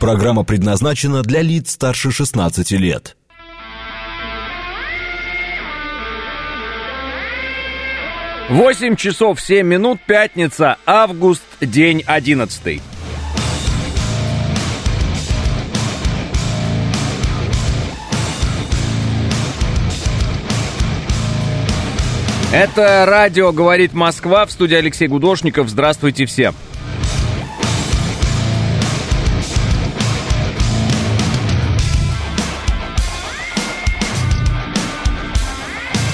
Программа предназначена для лиц старше 16 лет. Восемь часов семь минут, пятница, август, день одиннадцатый. Это радио «Говорит Москва» в студии Алексей Гудошников. Здравствуйте всем.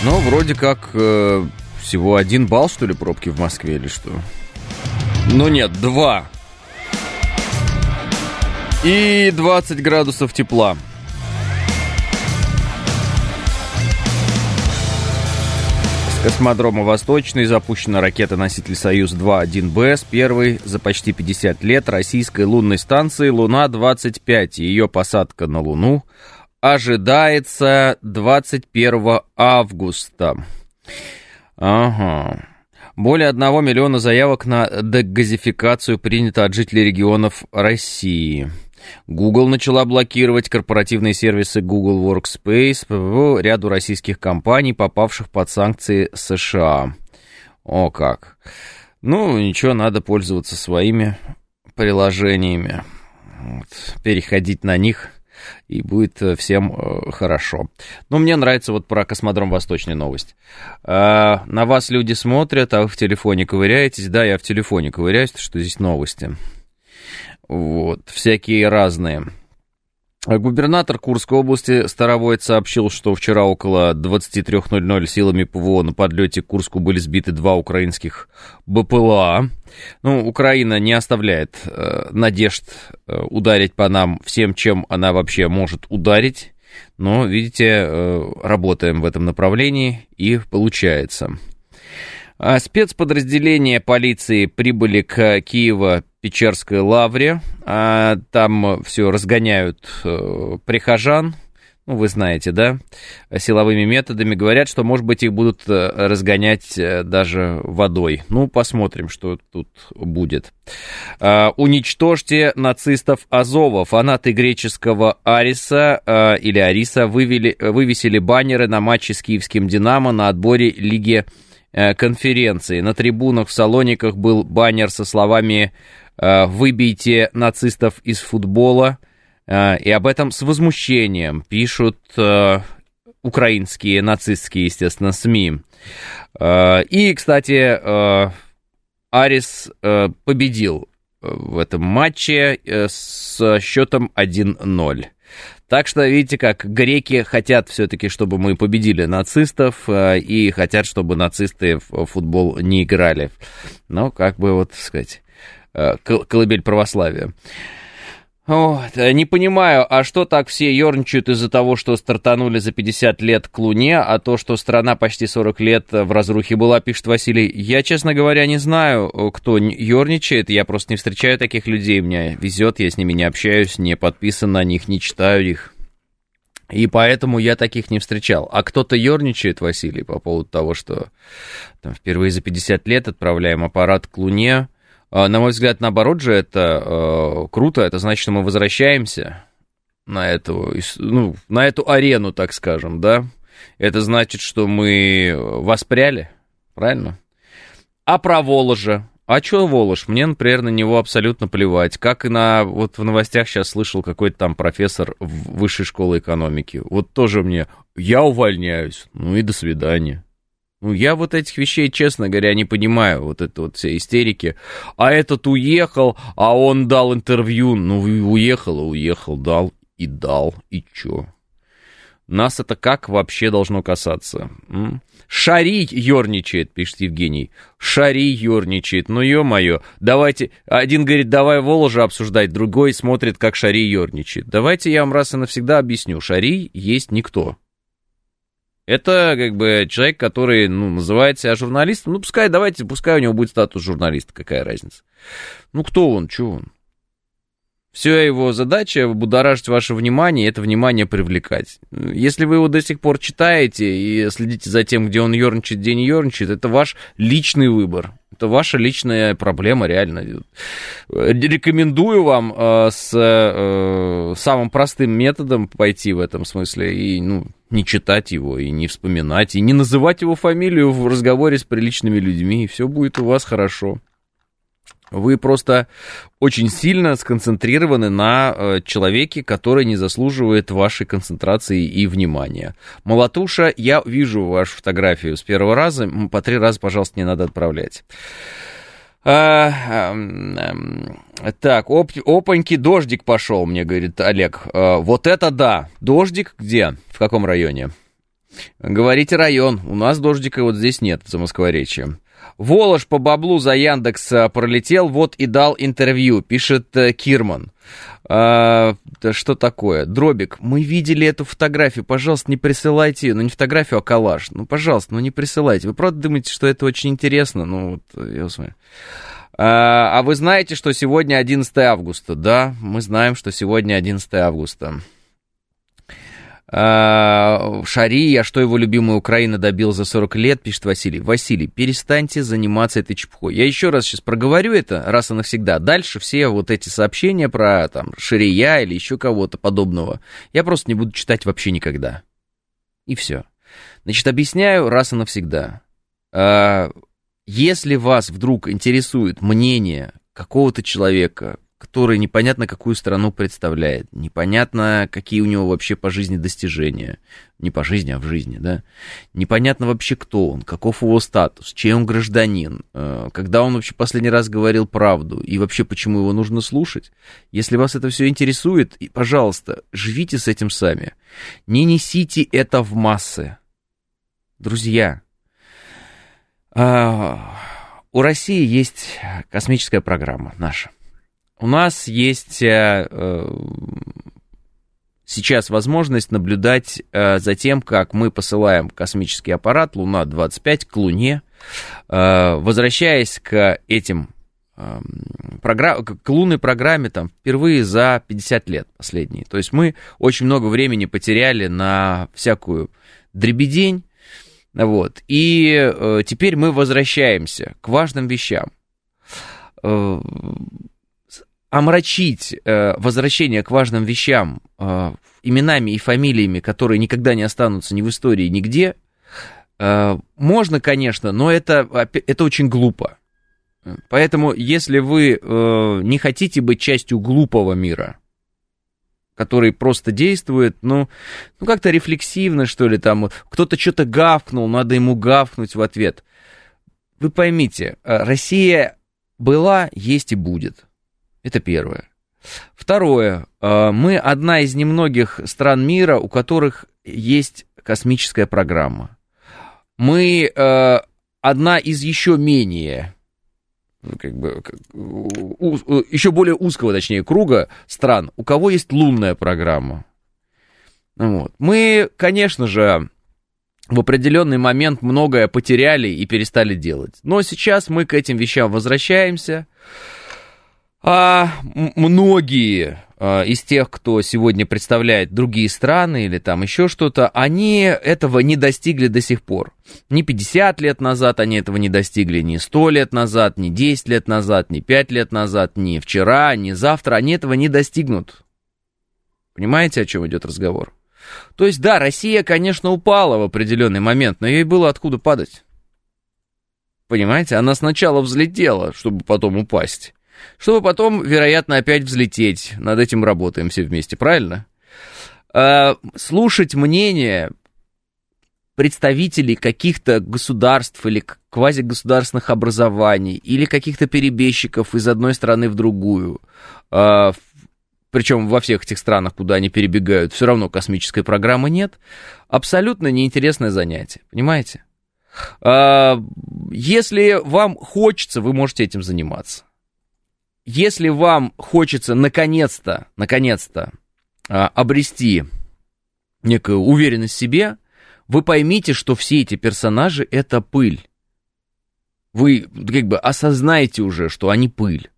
Ну, вроде как э, всего один балл, что ли, пробки в Москве или что? Ну нет, два. И 20 градусов тепла. космодрома «Восточный» запущена ракета-носитель «Союз-2-1Б» с первой за почти 50 лет российской лунной станции «Луна-25». Ее посадка на Луну ожидается 21 августа. Ага. Более 1 миллиона заявок на дегазификацию принято от жителей регионов России. Google начала блокировать корпоративные сервисы Google Workspace ряду российских компаний, попавших под санкции США. О как. Ну, ничего, надо пользоваться своими приложениями. Вот. Переходить на них и будет всем э, хорошо. Но мне нравится вот про космодром Восточная новость. А, на вас люди смотрят, а вы в телефоне ковыряетесь. Да, я в телефоне ковыряюсь, что здесь новости. Вот, всякие разные. Губернатор Курской области Старовойт сообщил, что вчера около 23.00 силами ПВО на подлете к Курску были сбиты два украинских БПЛА. Ну, Украина не оставляет э, надежд э, ударить по нам всем, чем она вообще может ударить. Но, видите, э, работаем в этом направлении и получается. А спецподразделения полиции прибыли к Киево-Печерской лавре. А там все разгоняют э, прихожан. Ну, вы знаете, да, силовыми методами. Говорят, что, может быть, их будут э, разгонять э, даже водой. Ну, посмотрим, что тут будет. А, уничтожьте нацистов Азова. Фанаты греческого Ариса или Ариса вывели, вывесили баннеры на матче с киевским «Динамо» на отборе Лиги конференции. На трибунах в Салониках был баннер со словами «Выбейте нацистов из футбола». Э, и об этом с возмущением пишут украинские нацистские, естественно, СМИ. И, кстати, Арис победил в этом матче с счетом 1-0. Так что, видите, как греки хотят все-таки, чтобы мы победили нацистов, э, и хотят, чтобы нацисты в футбол не играли. Ну, как бы вот, сказать, э, колыбель православия. Вот, э, не понимаю, а что так все ерничают из-за того, что стартанули за 50 лет к Луне, а то, что страна почти 40 лет в разрухе была, пишет Василий. Я, честно говоря, не знаю, кто ерничает, я просто не встречаю таких людей, мне везет, я с ними не общаюсь, не подписан на них, не читаю их. И поэтому я таких не встречал. А кто-то ерничает, Василий, по поводу того, что там, впервые за 50 лет отправляем аппарат к Луне, на мой взгляд, наоборот же, это э, круто. Это значит, что мы возвращаемся на эту, ну, на эту арену, так скажем, да. Это значит, что мы воспряли, правильно? А про Воложа? А что Волож? Мне, например, на него абсолютно плевать. Как и на... Вот в новостях сейчас слышал какой-то там профессор высшей школы экономики. Вот тоже мне... Я увольняюсь. Ну и до свидания. Ну, я вот этих вещей, честно говоря, не понимаю, вот это вот все истерики. А этот уехал, а он дал интервью. Ну, уехал, уехал, дал и дал, и чё? Нас это как вообще должно касаться? М? Шарий ерничает, пишет Евгений. Шарий ерничает. Ну, ё-моё. Давайте... Один говорит, давай Воложа обсуждать, другой смотрит, как Шарий ерничает. Давайте я вам раз и навсегда объясню. Шарий есть никто. Это как бы человек, который, ну, называет себя журналистом. Ну, пускай, давайте, пускай у него будет статус журналиста, какая разница. Ну, кто он, что он? Все его задача будоражить ваше внимание, это внимание привлекать. Если вы его до сих пор читаете и следите за тем, где он ерничает, где не ерничает, это ваш личный выбор. Это ваша личная проблема, реально. Рекомендую вам э, с э, самым простым методом пойти в этом смысле и ну, не читать его, и не вспоминать, и не называть его фамилию в разговоре с приличными людьми, и все будет у вас хорошо. Вы просто очень сильно сконцентрированы на э, человеке, который не заслуживает вашей концентрации и внимания. Молотуша, я вижу вашу фотографию с первого раза. По три раза, пожалуйста, не надо отправлять. А, а, а, так, оп, опаньки, дождик пошел, мне говорит Олег. А, вот это да. Дождик где? В каком районе? Говорите район. У нас дождика вот здесь нет, в Замоскворечье. Волош по баблу за Яндекс э, пролетел, вот и дал интервью, пишет э, Кирман. А, что такое? Дробик, мы видели эту фотографию, пожалуйста, не присылайте ее, ну не фотографию, а коллаж. Ну, пожалуйста, ну не присылайте. Вы правда думаете, что это очень интересно? Ну, вот, я смотрю. А, а вы знаете, что сегодня 11 августа? Да, мы знаем, что сегодня 11 августа. А, Шари, а что его любимая Украина добил за 40 лет, пишет Василий. Василий, перестаньте заниматься этой чепухой. Я еще раз сейчас проговорю это раз и навсегда. Дальше все вот эти сообщения про там Шария или еще кого-то подобного, я просто не буду читать вообще никогда. И все. Значит, объясняю раз и навсегда. А, если вас вдруг интересует мнение какого-то человека, который непонятно какую страну представляет, непонятно, какие у него вообще по жизни достижения, не по жизни, а в жизни, да, непонятно вообще, кто он, каков его статус, чей он гражданин, э, когда он вообще последний раз говорил правду, и вообще, почему его нужно слушать. Если вас это все интересует, пожалуйста, живите с этим сами. Не несите это в массы. Друзья, а, у России есть космическая программа наша. У нас есть э, э, сейчас возможность наблюдать э, за тем, как мы посылаем космический аппарат Луна-25 к Луне, возвращаясь к этим программ, к лунной программе там впервые за 50 лет последние. То есть мы очень много времени потеряли на всякую дребедень, вот, и теперь мы возвращаемся к важным вещам. Омрачить э, возвращение к важным вещам э, именами и фамилиями, которые никогда не останутся ни в истории, нигде, э, можно, конечно, но это, это очень глупо. Поэтому, если вы э, не хотите быть частью глупого мира, который просто действует, ну, ну как-то рефлексивно, что ли, там, кто-то что-то гавкнул, надо ему гавкнуть в ответ. Вы поймите, э, Россия была, есть и будет. Это первое. Второе. Э, мы одна из немногих стран мира, у которых есть космическая программа. Мы э, одна из еще менее как бы, еще более узкого, точнее, круга стран, у кого есть лунная программа. Вот. Мы, конечно же, в определенный момент многое потеряли и перестали делать. Но сейчас мы к этим вещам возвращаемся а, многие а, из тех, кто сегодня представляет другие страны или там еще что-то, они этого не достигли до сих пор. Ни 50 лет назад они этого не достигли, ни 100 лет назад, ни 10 лет назад, ни 5 лет назад, ни вчера, ни завтра. Они этого не достигнут. Понимаете, о чем идет разговор? То есть, да, Россия, конечно, упала в определенный момент, но ей было откуда падать. Понимаете, она сначала взлетела, чтобы потом упасть чтобы потом, вероятно, опять взлететь. Над этим работаем все вместе, правильно? А, слушать мнение представителей каких-то государств или квазигосударственных образований или каких-то перебежчиков из одной страны в другую, а, причем во всех этих странах, куда они перебегают, все равно космической программы нет, абсолютно неинтересное занятие, понимаете? А, если вам хочется, вы можете этим заниматься если вам хочется наконец-то, наконец-то а, обрести некую уверенность в себе, вы поймите, что все эти персонажи это пыль. Вы как бы осознаете уже, что они пыль.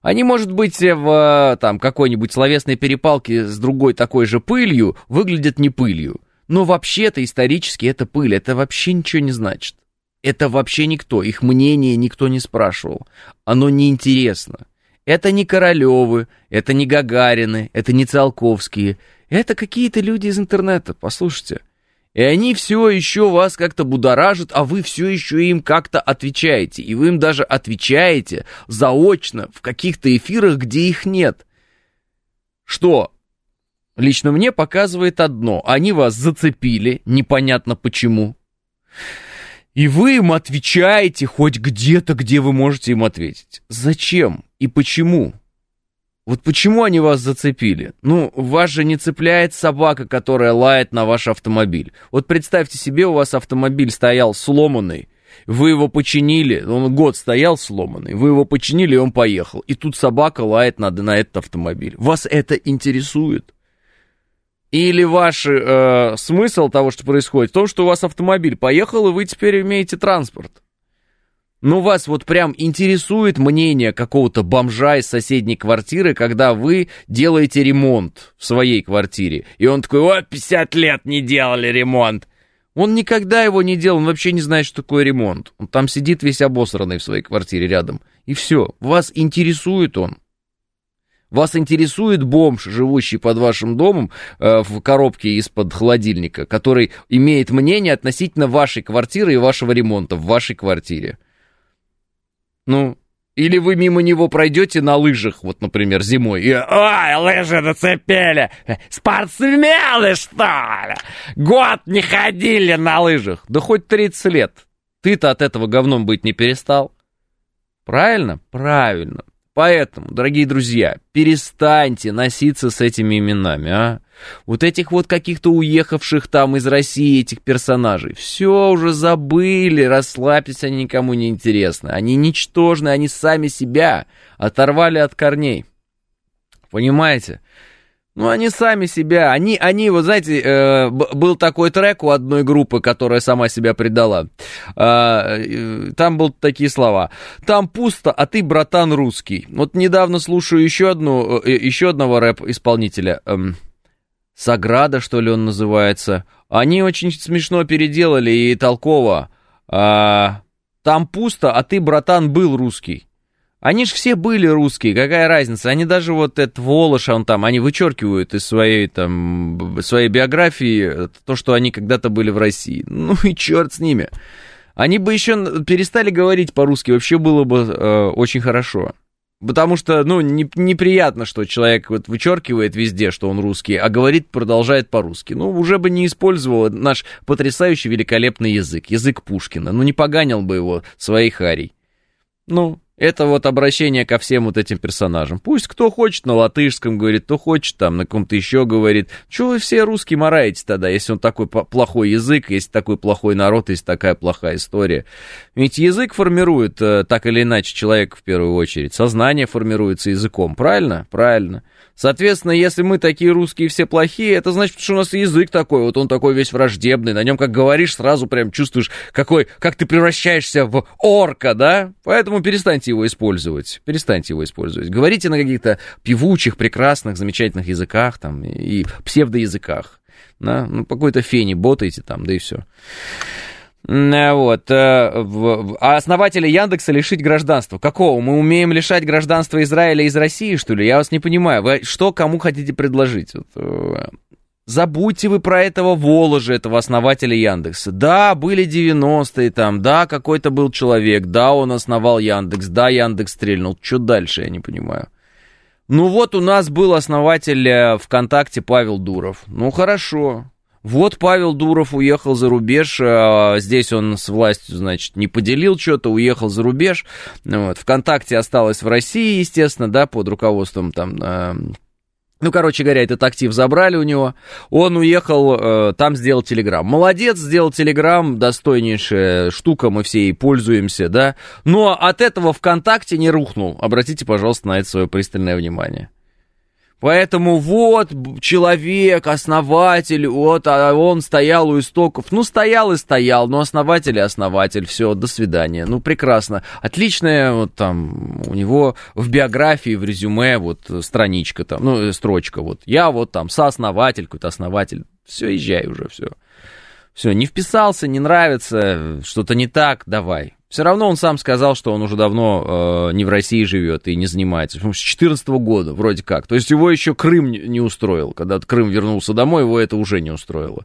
Они, может быть, в там, какой-нибудь словесной перепалке с другой такой же пылью выглядят не пылью. Но вообще-то исторически это пыль, это вообще ничего не значит. Это вообще никто, их мнение никто не спрашивал. Оно неинтересно. Это не Королевы, это не Гагарины, это не Циолковские. Это какие-то люди из интернета, послушайте. И они все еще вас как-то будоражат, а вы все еще им как-то отвечаете. И вы им даже отвечаете заочно в каких-то эфирах, где их нет. Что лично мне показывает одно. Они вас зацепили, непонятно почему. И вы им отвечаете хоть где-то, где вы можете им ответить. Зачем и почему? Вот почему они вас зацепили? Ну, вас же не цепляет собака, которая лает на ваш автомобиль. Вот представьте себе, у вас автомобиль стоял сломанный, вы его починили, он год стоял сломанный, вы его починили, и он поехал. И тут собака лает на, на этот автомобиль. Вас это интересует? Или ваш э, смысл того, что происходит, в том, что у вас автомобиль поехал, и вы теперь имеете транспорт? Ну, вас вот прям интересует мнение какого-то бомжа из соседней квартиры, когда вы делаете ремонт в своей квартире. И он такой, о, 50 лет не делали ремонт. Он никогда его не делал, он вообще не знает, что такое ремонт. Он там сидит весь обосранный в своей квартире рядом. И все, вас интересует он. Вас интересует бомж, живущий под вашим домом э, в коробке из-под холодильника, который имеет мнение относительно вашей квартиры и вашего ремонта в вашей квартире. Ну, или вы мимо него пройдете на лыжах, вот, например, зимой, и «Ой, лыжи нацепили! Спортсмены, что ли? Год не ходили на лыжах! Да хоть 30 лет! Ты-то от этого говном быть не перестал!» Правильно? Правильно. Поэтому, дорогие друзья, перестаньте носиться с этими именами, а? Вот этих вот каких-то уехавших там из России этих персонажей. Все уже забыли, расслабьтесь, они никому не интересны. Они ничтожны, они сами себя оторвали от корней. Понимаете? Ну, они сами себя, они, они, вот знаете, э, был такой трек у одной группы, которая сама себя предала. Э, там был такие слова. Там пусто, а ты, братан, русский. Вот недавно слушаю еще одну, э, еще одного рэп-исполнителя. Э, Саграда, что ли, он называется. Они очень смешно переделали и толково. Э, там пусто, а ты, братан, был русский. Они же все были русские, какая разница? Они даже вот этот Волош, он там, они вычеркивают из своей там, своей биографии то, что они когда-то были в России. Ну и черт с ними. Они бы еще перестали говорить по-русски, вообще было бы э, очень хорошо. Потому что, ну, не, неприятно, что человек вот вычеркивает везде, что он русский, а говорит, продолжает по-русски. Ну, уже бы не использовал наш потрясающий великолепный язык, язык Пушкина. Ну, не поганил бы его своей харей. Ну, это вот обращение ко всем вот этим персонажам. Пусть кто хочет на латышском говорит, кто хочет там на ком-то еще говорит. Чего вы все русские мораете тогда, если он такой плохой язык, если такой плохой народ, если такая плохая история? Ведь язык формирует э, так или иначе человека в первую очередь. Сознание формируется языком, правильно? Правильно. Соответственно, если мы такие русские все плохие, это значит, что у нас язык такой, вот он такой весь враждебный, на нем как говоришь, сразу прям чувствуешь, какой, как ты превращаешься в орка, да? Поэтому перестаньте его использовать, перестаньте его использовать. Говорите на каких-то певучих, прекрасных, замечательных языках там и псевдоязыках, да? Ну, какой-то фени ботаете там, да и все. Э, вот. Э, а основателя Яндекса лишить гражданства. Какого? Мы умеем лишать гражданства Израиля из России, что ли? Я вас не понимаю. Вы что кому хотите предложить? Вот. Э, забудьте вы про этого Воложа, этого основателя Яндекса. Да, были 90-е там, да, какой-то был человек, да, он основал Яндекс, да, Яндекс стрельнул. Что дальше, я не понимаю. Ну вот у нас был основатель ВКонтакте Павел Дуров. Ну хорошо, вот Павел Дуров уехал за рубеж, а, здесь он с властью, значит, не поделил что-то, уехал за рубеж. Вот. Вконтакте осталось в России, естественно, да, под руководством там а, ну, короче говоря, этот актив забрали у него. Он уехал, э, там сделал Телеграм. Молодец, сделал Телеграм, достойнейшая штука, мы все ей пользуемся, да. Но от этого ВКонтакте не рухнул. Обратите, пожалуйста, на это свое пристальное внимание. Поэтому вот человек, основатель, вот а он стоял у истоков. Ну, стоял и стоял, но основатель и основатель. Все, до свидания. Ну, прекрасно. Отличная вот там у него в биографии, в резюме вот страничка там, ну, строчка вот. Я вот там сооснователь, какой-то основатель. Все, езжай уже, все. Все, не вписался, не нравится, что-то не так, давай. Все равно он сам сказал, что он уже давно э, не в России живет и не занимается. С 2014 года вроде как. То есть его еще Крым не устроил. Когда Крым вернулся домой, его это уже не устроило.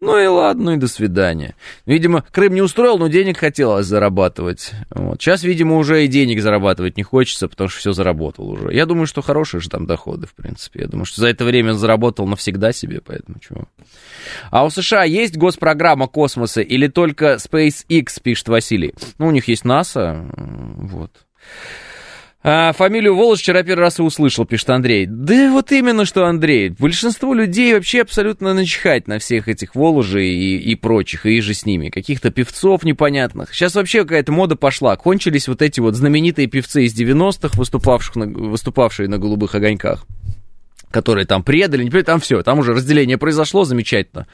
Ну и ладно, и до свидания. Видимо, Крым не устроил, но денег хотелось зарабатывать. Вот. Сейчас, видимо, уже и денег зарабатывать не хочется, потому что все заработал уже. Я думаю, что хорошие же там доходы, в принципе. Я думаю, что за это время заработал навсегда себе, поэтому чего. А у США есть госпрограмма космоса или только SpaceX, пишет Василий? Ну, у них есть НАСА, вот. А, фамилию Волос вчера первый раз и услышал, пишет Андрей. Да вот именно что, Андрей. Большинство людей вообще абсолютно начихать на всех этих Воложей и, и прочих, и же с ними. Каких-то певцов непонятных. Сейчас вообще какая-то мода пошла. Кончились вот эти вот знаменитые певцы из 90-х, выступавших на, выступавшие на «Голубых огоньках» которые там предали, не предали, там все, там уже разделение произошло, замечательно.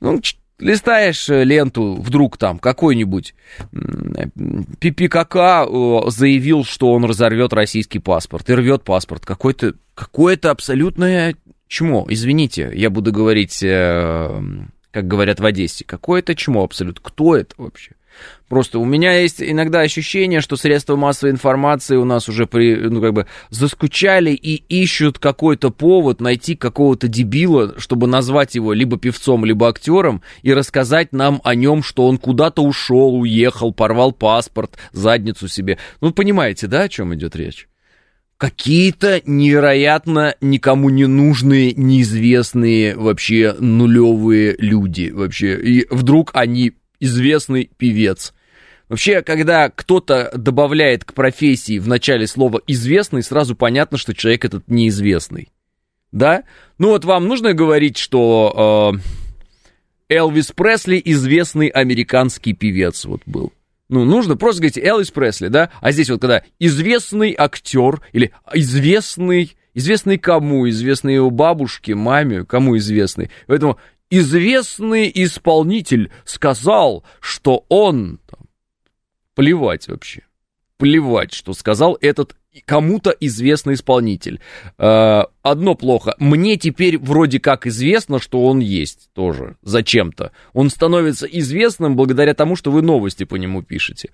Ну, листаешь э, ленту, вдруг там какой-нибудь ППКК заявил, что он разорвет российский паспорт и рвет паспорт. Какой-то какое абсолютное чмо. Извините, я буду говорить, э, как говорят в Одессе. Какое-то чмо абсолютно. Кто это вообще? Просто у меня есть иногда ощущение, что средства массовой информации у нас уже при, ну, как бы заскучали и ищут какой-то повод найти какого-то дебила, чтобы назвать его либо певцом, либо актером и рассказать нам о нем, что он куда-то ушел, уехал, порвал паспорт, задницу себе. Ну, понимаете, да, о чем идет речь? какие-то невероятно никому не нужные, неизвестные вообще нулевые люди вообще. И вдруг они известный певец. Вообще, когда кто-то добавляет к профессии в начале слова «известный», сразу понятно, что человек этот неизвестный. Да? Ну вот вам нужно говорить, что э, Элвис Пресли известный американский певец вот был. Ну, нужно просто говорить Элвис Пресли, да? А здесь вот когда известный актер или известный, известный кому? Известный его бабушке, маме, кому известный? Поэтому известный исполнитель сказал, что он... Плевать вообще. Плевать, что сказал этот кому-то известный исполнитель. Э, одно плохо. Мне теперь вроде как известно, что он есть тоже. Зачем-то. Он становится известным благодаря тому, что вы новости по нему пишете.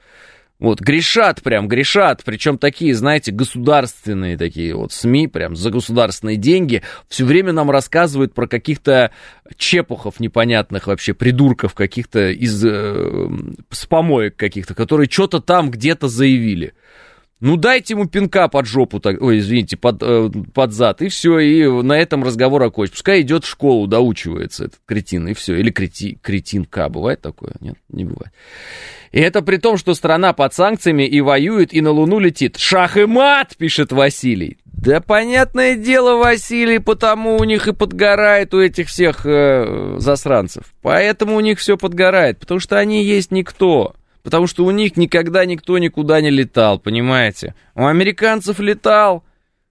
Вот, грешат прям, грешат, причем такие, знаете, государственные такие вот СМИ, прям за государственные деньги, все время нам рассказывают про каких-то чепухов непонятных вообще, придурков каких-то из э, с помоек каких-то, которые что-то там где-то заявили. Ну, дайте ему пинка под жопу, так, ой, извините, под, э, под зад, и все, и на этом разговор окончен. Пускай идет в школу, доучивается этот кретин, и все. Или крети, кретинка, бывает такое? Нет, не бывает. И это при том, что страна под санкциями и воюет, и на Луну летит. Шах и мат, пишет Василий. Да понятное дело, Василий, потому у них и подгорает у этих всех э, засранцев. Поэтому у них все подгорает, потому что они есть никто. Потому что у них никогда никто никуда не летал, понимаете? У американцев летал,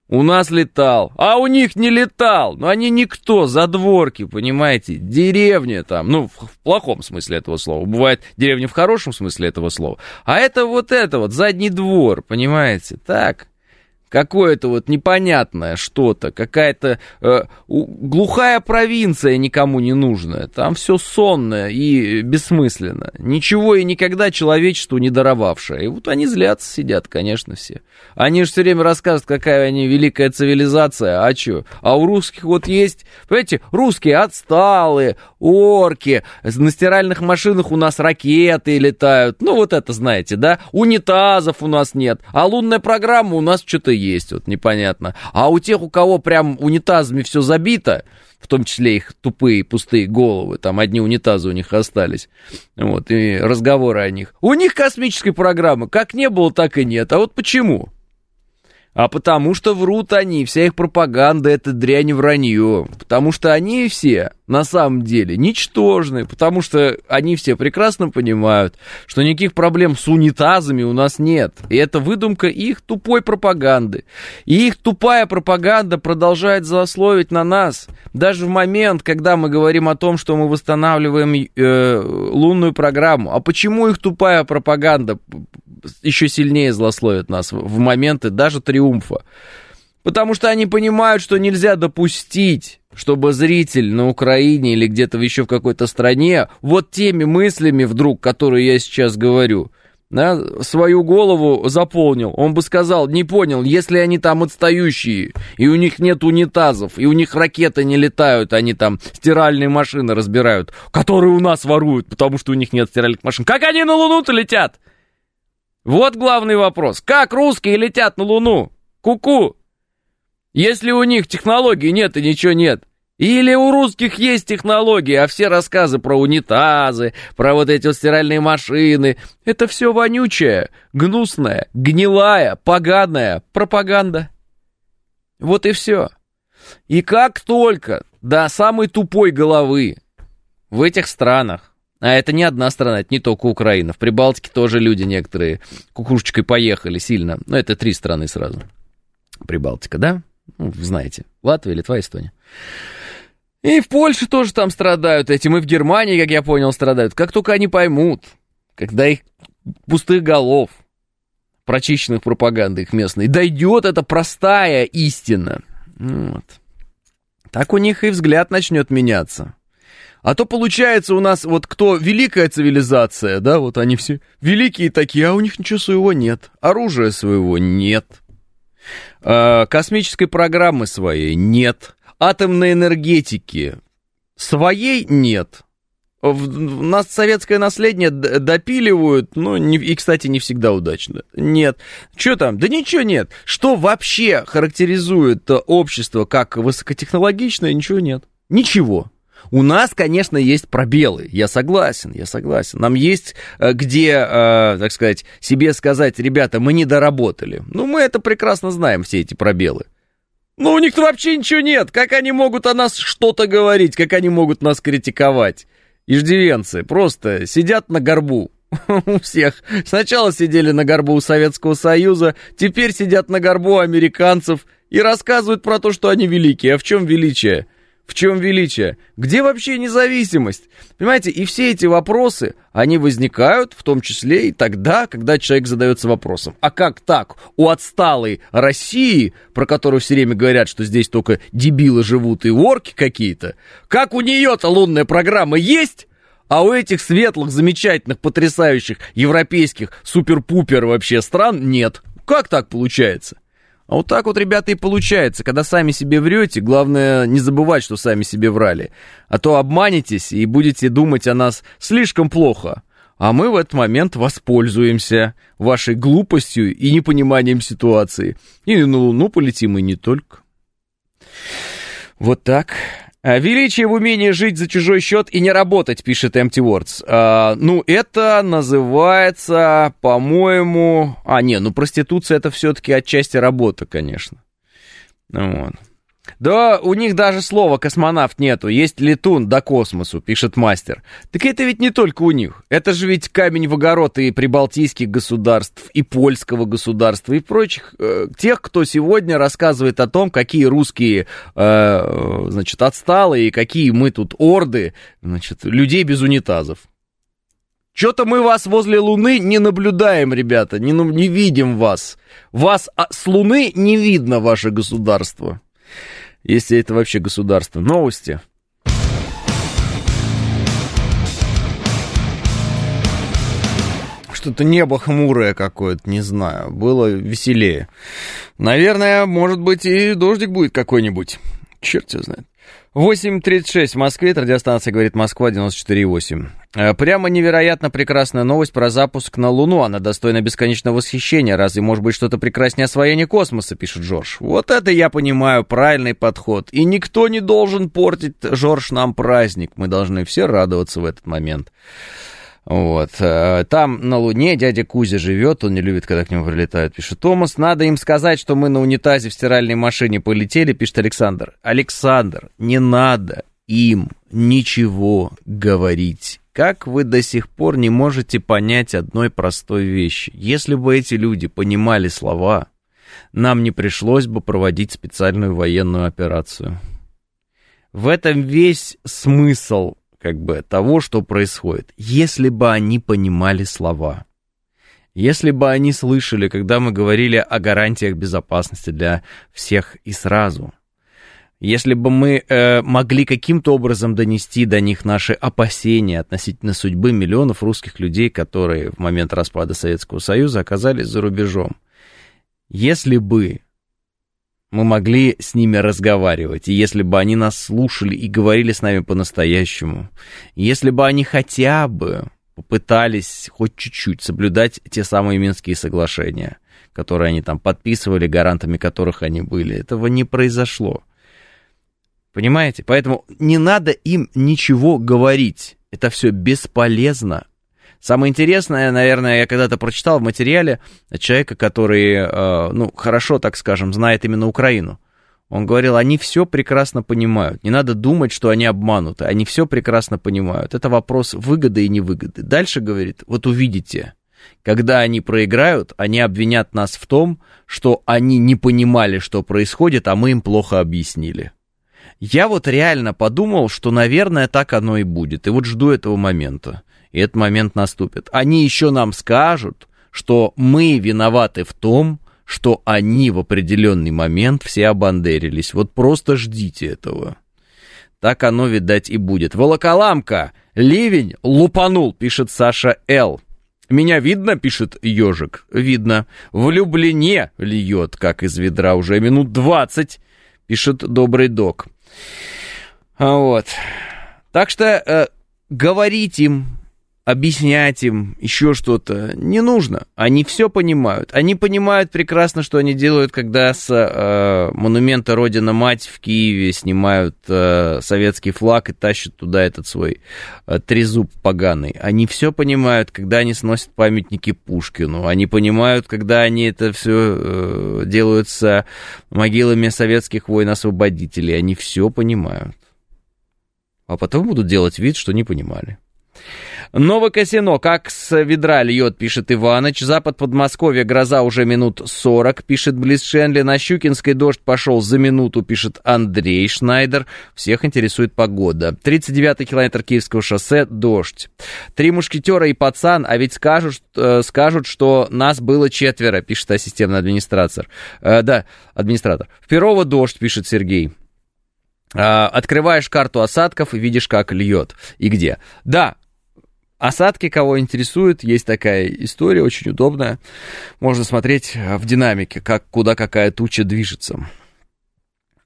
у нас летал, а у них не летал. Но они никто, задворки, понимаете, деревня там, ну, в, в плохом смысле этого слова. Бывает деревня в хорошем смысле этого слова. А это вот это вот, задний двор, понимаете, так какое-то вот непонятное что-то, какая-то э, глухая провинция никому не нужная, там все сонное и бессмысленно, ничего и никогда человечеству не даровавшее. И вот они злятся, сидят, конечно, все. Они же все время рассказывают, какая они великая цивилизация, а что? А у русских вот есть, понимаете, русские отсталые, орки, на стиральных машинах у нас ракеты летают, ну вот это знаете, да, унитазов у нас нет, а лунная программа у нас что-то есть, вот непонятно. А у тех, у кого прям унитазами все забито, в том числе их тупые пустые головы, там одни унитазы у них остались, вот, и разговоры о них. У них космической программы как не было, так и нет. А вот почему? А потому что врут они, вся их пропаганда это дрянь вранье. Потому что они все на самом деле ничтожны, потому что они все прекрасно понимают, что никаких проблем с унитазами у нас нет. И это выдумка их тупой пропаганды. И их тупая пропаганда продолжает злословить на нас. Даже в момент, когда мы говорим о том, что мы восстанавливаем э, лунную программу. А почему их тупая пропаганда еще сильнее злословит нас в моменты даже триумфа? Потому что они понимают, что нельзя допустить, чтобы зритель на Украине или где-то еще в какой-то стране вот теми мыслями вдруг, которые я сейчас говорю, да, свою голову заполнил. Он бы сказал, не понял, если они там отстающие, и у них нет унитазов, и у них ракеты не летают, они там стиральные машины разбирают, которые у нас воруют, потому что у них нет стиральных машин. Как они на Луну-то летят? Вот главный вопрос. Как русские летят на Луну? Ку-ку. Если у них технологий нет и ничего нет. Или у русских есть технологии, а все рассказы про унитазы, про вот эти вот стиральные машины, это все вонючая, гнусная, гнилая, поганая пропаганда. Вот и все. И как только до самой тупой головы в этих странах, а это не одна страна, это не только Украина, в Прибалтике тоже люди некоторые кукушечкой поехали сильно, но это три страны сразу. Прибалтика, да? Ну, знаете, Латвия, Литва, Эстония. И в Польше тоже там страдают этим, и в Германии, как я понял, страдают. Как только они поймут, когда их пустых голов, прочищенных пропагандой их местной, дойдет эта простая истина. Вот. Так у них и взгляд начнет меняться. А то получается у нас вот кто великая цивилизация, да, вот они все великие такие, а у них ничего своего нет, оружия своего нет, космической программы своей нет, атомной энергетики своей нет. В, нас советское наследие допиливают, ну, не, и, кстати, не всегда удачно. Нет. Что там? Да ничего нет. Что вообще характеризует общество как высокотехнологичное? Ничего нет. Ничего. У нас, конечно, есть пробелы, я согласен, я согласен. Нам есть э, где, э, так сказать, себе сказать, ребята, мы не доработали. Ну, мы это прекрасно знаем, все эти пробелы. Но у них-то вообще ничего нет. Как они могут о нас что-то говорить? Как они могут нас критиковать? Иждивенцы просто сидят на горбу у всех. Сначала сидели на горбу у Советского Союза, теперь сидят на горбу американцев и рассказывают про то, что они великие. А в чем величие? В чем величие? Где вообще независимость? Понимаете, и все эти вопросы, они возникают в том числе и тогда, когда человек задается вопросом. А как так? У отсталой России, про которую все время говорят, что здесь только дебилы живут и орки какие-то, как у нее-то лунная программа есть? А у этих светлых, замечательных, потрясающих европейских супер-пупер вообще стран нет. Как так получается? А вот так вот, ребята, и получается. Когда сами себе врете, главное не забывать, что сами себе врали. А то обманетесь и будете думать о нас слишком плохо. А мы в этот момент воспользуемся вашей глупостью и непониманием ситуации. И на Луну полетим, и не только. Вот так. А, величие в умении жить за чужой счет и не работать, пишет Empty Words. А, ну, это называется, по-моему... А, не, ну проституция это все-таки отчасти работа, конечно. Вот. Да, у них даже слова космонавт нету, есть летун до космосу, пишет мастер. Так это ведь не только у них. Это же ведь камень в огород и прибалтийских государств, и польского государства, и прочих. Э, тех, кто сегодня рассказывает о том, какие русские, э, значит, отсталые, и какие мы тут орды, значит, людей без унитазов. Что-то мы вас возле Луны не наблюдаем, ребята, не, не видим вас. Вас а, с Луны не видно, ваше государство если это вообще государство. Новости. Что-то небо хмурое какое-то, не знаю. Было веселее. Наверное, может быть, и дождик будет какой-нибудь. Черт его знает. 8.36 в Москве, это радиостанция «Говорит Москва» 94.8. Э, прямо невероятно прекрасная новость про запуск на Луну. Она достойна бесконечного восхищения. Разве может быть что-то прекраснее освоения космоса, пишет Жорж. Вот это я понимаю, правильный подход. И никто не должен портить, Жорж, нам праздник. Мы должны все радоваться в этот момент. Вот. Э, там на Луне дядя Кузя живет, он не любит, когда к нему прилетают, пишет Томас. Надо им сказать, что мы на унитазе в стиральной машине полетели, пишет Александр. Александр, не надо. им ничего говорить. Как вы до сих пор не можете понять одной простой вещи? Если бы эти люди понимали слова, нам не пришлось бы проводить специальную военную операцию. В этом весь смысл как бы того, что происходит. Если бы они понимали слова. Если бы они слышали, когда мы говорили о гарантиях безопасности для всех и сразу. Если бы мы э, могли каким-то образом донести до них наши опасения относительно судьбы миллионов русских людей, которые в момент распада Советского Союза оказались за рубежом. Если бы мы могли с ними разговаривать, и если бы они нас слушали и говорили с нами по-настоящему, если бы они хотя бы попытались хоть чуть-чуть соблюдать те самые Минские соглашения, которые они там подписывали, гарантами которых они были, этого не произошло. Понимаете? Поэтому не надо им ничего говорить. Это все бесполезно. Самое интересное, наверное, я когда-то прочитал в материале человека, который, э, ну, хорошо, так скажем, знает именно Украину. Он говорил, они все прекрасно понимают. Не надо думать, что они обмануты. Они все прекрасно понимают. Это вопрос выгоды и невыгоды. Дальше говорит, вот увидите, когда они проиграют, они обвинят нас в том, что они не понимали, что происходит, а мы им плохо объяснили. Я вот реально подумал, что, наверное, так оно и будет. И вот жду этого момента и этот момент наступит. Они еще нам скажут, что мы виноваты в том, что они в определенный момент все обандерились. Вот просто ждите этого. Так оно, видать, и будет. Волоколамка! Ливень лупанул, пишет Саша Л. Меня видно, пишет ежик. Видно. В Люблине льет, как из ведра, уже минут двадцать, пишет добрый док. А вот. Так что э, говорить им, объяснять им еще что-то не нужно. Они все понимают. Они понимают прекрасно, что они делают, когда с э, монумента Родина-Мать в Киеве снимают э, советский флаг и тащат туда этот свой э, трезуб поганый. Они все понимают, когда они сносят памятники Пушкину. Они понимают, когда они это все э, делают с могилами советских войн-освободителей. Они все понимают. А потом будут делать вид, что не понимали. Новокосино, как с ведра льет, пишет Иваныч. Запад Подмосковья, гроза уже минут 40, пишет Близ Шенли. На Щукинской дождь пошел за минуту, пишет Андрей Шнайдер. Всех интересует погода. 39-й километр Киевского шоссе, дождь. Три мушкетера и пацан, а ведь скажут, э, скажут, что нас было четверо, пишет системный администратор. Э, да, администратор. В Перово дождь, пишет Сергей. Э, открываешь карту осадков и видишь, как льет и где. Да, Осадки, кого интересует, есть такая история, очень удобная. Можно смотреть в динамике, как, куда какая туча движется.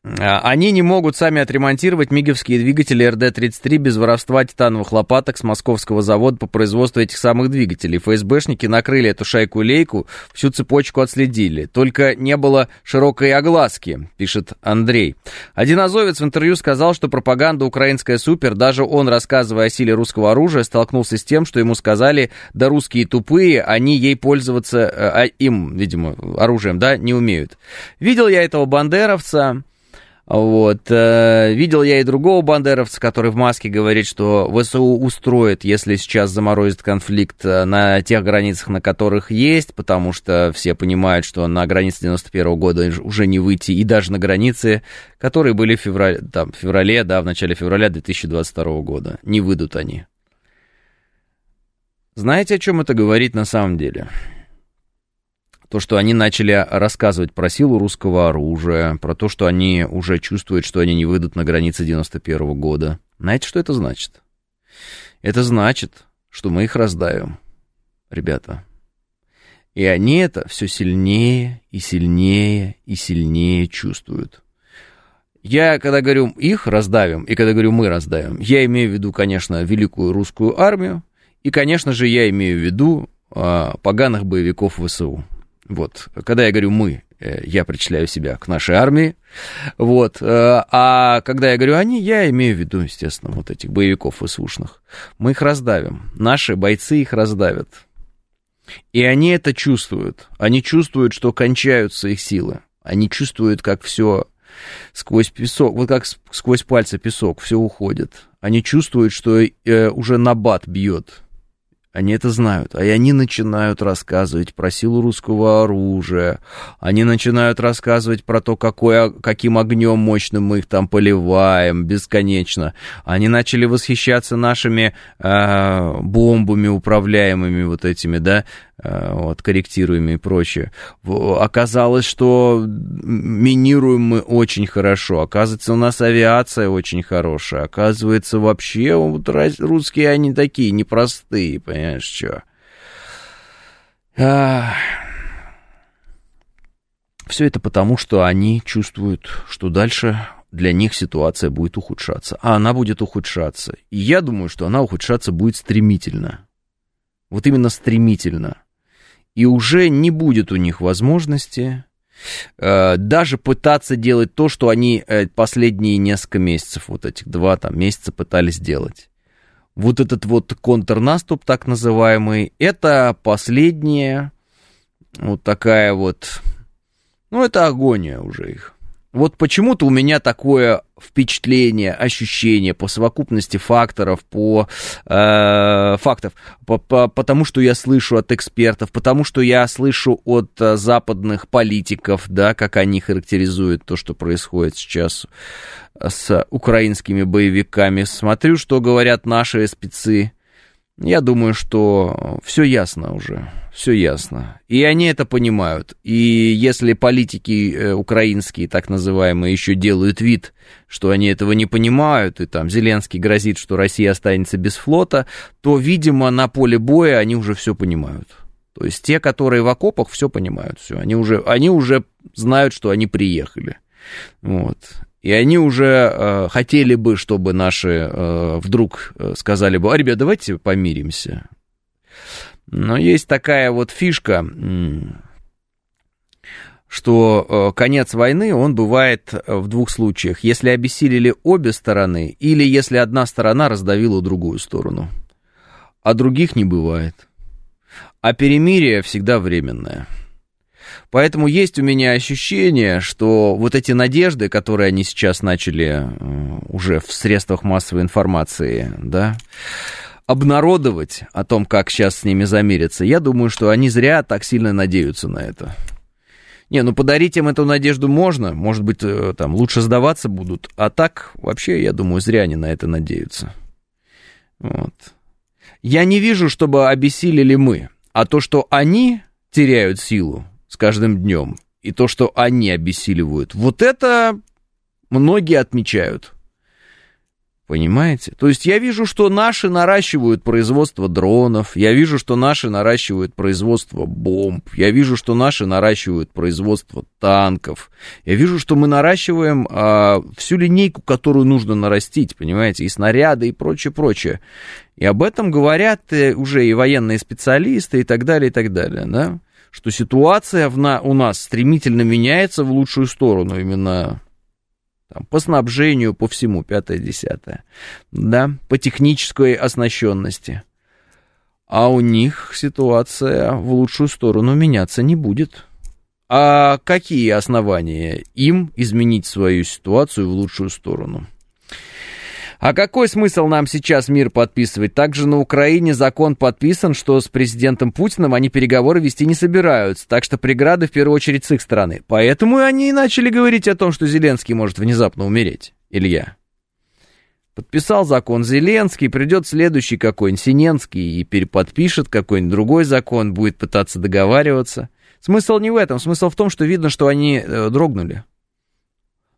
А, они не могут сами отремонтировать миговские двигатели РД-33 без воровства титановых лопаток с московского завода по производству этих самых двигателей. ФСБшники накрыли эту шайку-лейку, всю цепочку отследили. Только не было широкой огласки, пишет Андрей. Один азовец в интервью сказал, что пропаганда украинская супер. Даже он, рассказывая о силе русского оружия, столкнулся с тем, что ему сказали, да русские тупые, они ей пользоваться, э, а им, видимо, оружием, да, не умеют. Видел я этого бандеровца, вот. Э, видел я и другого бандеровца, который в маске говорит, что ВСУ устроит, если сейчас заморозит конфликт э, на тех границах, на которых есть, потому что все понимают, что на границе 91 года уже не выйти, и даже на границе, которые были в феврале, там, в феврале, да, в начале февраля 2022 года. Не выйдут они. Знаете, о чем это говорит на самом деле? То, что они начали рассказывать про силу русского оружия, про то, что они уже чувствуют, что они не выйдут на границе 91 -го года. Знаете, что это значит? Это значит, что мы их раздавим, ребята. И они это все сильнее и сильнее и сильнее чувствуют. Я, когда говорю их раздавим, и когда говорю мы раздавим, я имею в виду, конечно, великую русскую армию, и, конечно же, я имею в виду а, поганых боевиков ВСУ. Вот, когда я говорю «мы», э, я причисляю себя к нашей армии, вот, э, а когда я говорю «они», я имею в виду, естественно, вот этих боевиков ВСУшных. Мы их раздавим, наши бойцы их раздавят. И они это чувствуют, они чувствуют, что кончаются их силы, они чувствуют, как все сквозь песок, вот как сквозь пальцы песок, все уходит. Они чувствуют, что э, уже набат бьет. Они это знают. А они начинают рассказывать про силу русского оружия. Они начинают рассказывать про то, какое, каким огнем мощным мы их там поливаем бесконечно. Они начали восхищаться нашими э, бомбами управляемыми вот этими, да, вот, корректируемые и прочее. Оказалось, что минируем мы очень хорошо. Оказывается, у нас авиация очень хорошая. Оказывается, вообще вот русские, они такие непростые, понимаешь, что. Все это потому, что они чувствуют, что дальше для них ситуация будет ухудшаться. А она будет ухудшаться. И я думаю, что она ухудшаться будет стремительно. Вот именно стремительно и уже не будет у них возможности э, даже пытаться делать то, что они э, последние несколько месяцев, вот этих два там месяца пытались делать. Вот этот вот контрнаступ, так называемый, это последняя вот такая вот, ну, это агония уже их. Вот почему-то у меня такое впечатление, ощущение по совокупности факторов, по э, фактов, по, по, потому что я слышу от экспертов, потому что я слышу от э, западных политиков, да, как они характеризуют то, что происходит сейчас с украинскими боевиками. Смотрю, что говорят наши спецы. Я думаю, что все ясно уже все ясно. И они это понимают. И если политики э, украинские, так называемые, еще делают вид, что они этого не понимают, и там Зеленский грозит, что Россия останется без флота, то, видимо, на поле боя они уже все понимают. То есть те, которые в окопах, все понимают, все. Они уже, они уже знают, что они приехали. Вот. И они уже э, хотели бы, чтобы наши э, вдруг э, сказали бы, а, ребят, давайте помиримся. Но есть такая вот фишка, что э, конец войны, он бывает э, в двух случаях. Если обессилили обе стороны, или если одна сторона раздавила другую сторону. А других не бывает. А перемирие всегда временное. Поэтому есть у меня ощущение, что вот эти надежды, которые они сейчас начали э, уже в средствах массовой информации, да, обнародовать о том, как сейчас с ними замериться, я думаю, что они зря так сильно надеются на это. Не, ну подарить им эту надежду можно, может быть, э, там лучше сдаваться будут, а так вообще, я думаю, зря они на это надеются. Вот. Я не вижу, чтобы обессилели мы, а то, что они теряют силу с каждым днем, и то, что они обессиливают, вот это многие отмечают. Понимаете? То есть я вижу, что наши наращивают производство дронов, я вижу, что наши наращивают производство бомб, я вижу, что наши наращивают производство танков, я вижу, что мы наращиваем а, всю линейку, которую нужно нарастить, понимаете, и снаряды, и прочее, прочее. И об этом говорят э, уже и военные специалисты, и так далее, и так далее, да? Что ситуация в на, у нас стремительно меняется в лучшую сторону, именно там, по снабжению, по всему, пятое-десятое, да, по технической оснащенности. А у них ситуация в лучшую сторону меняться не будет. А какие основания им изменить свою ситуацию в лучшую сторону? А какой смысл нам сейчас мир подписывать? Также на Украине закон подписан, что с президентом Путиным они переговоры вести не собираются, так что преграды в первую очередь с их стороны. Поэтому они и начали говорить о том, что Зеленский может внезапно умереть. Илья. Подписал закон Зеленский, придет следующий какой-нибудь Синенский и переподпишет какой-нибудь другой закон, будет пытаться договариваться. Смысл не в этом, смысл в том, что видно, что они э, дрогнули.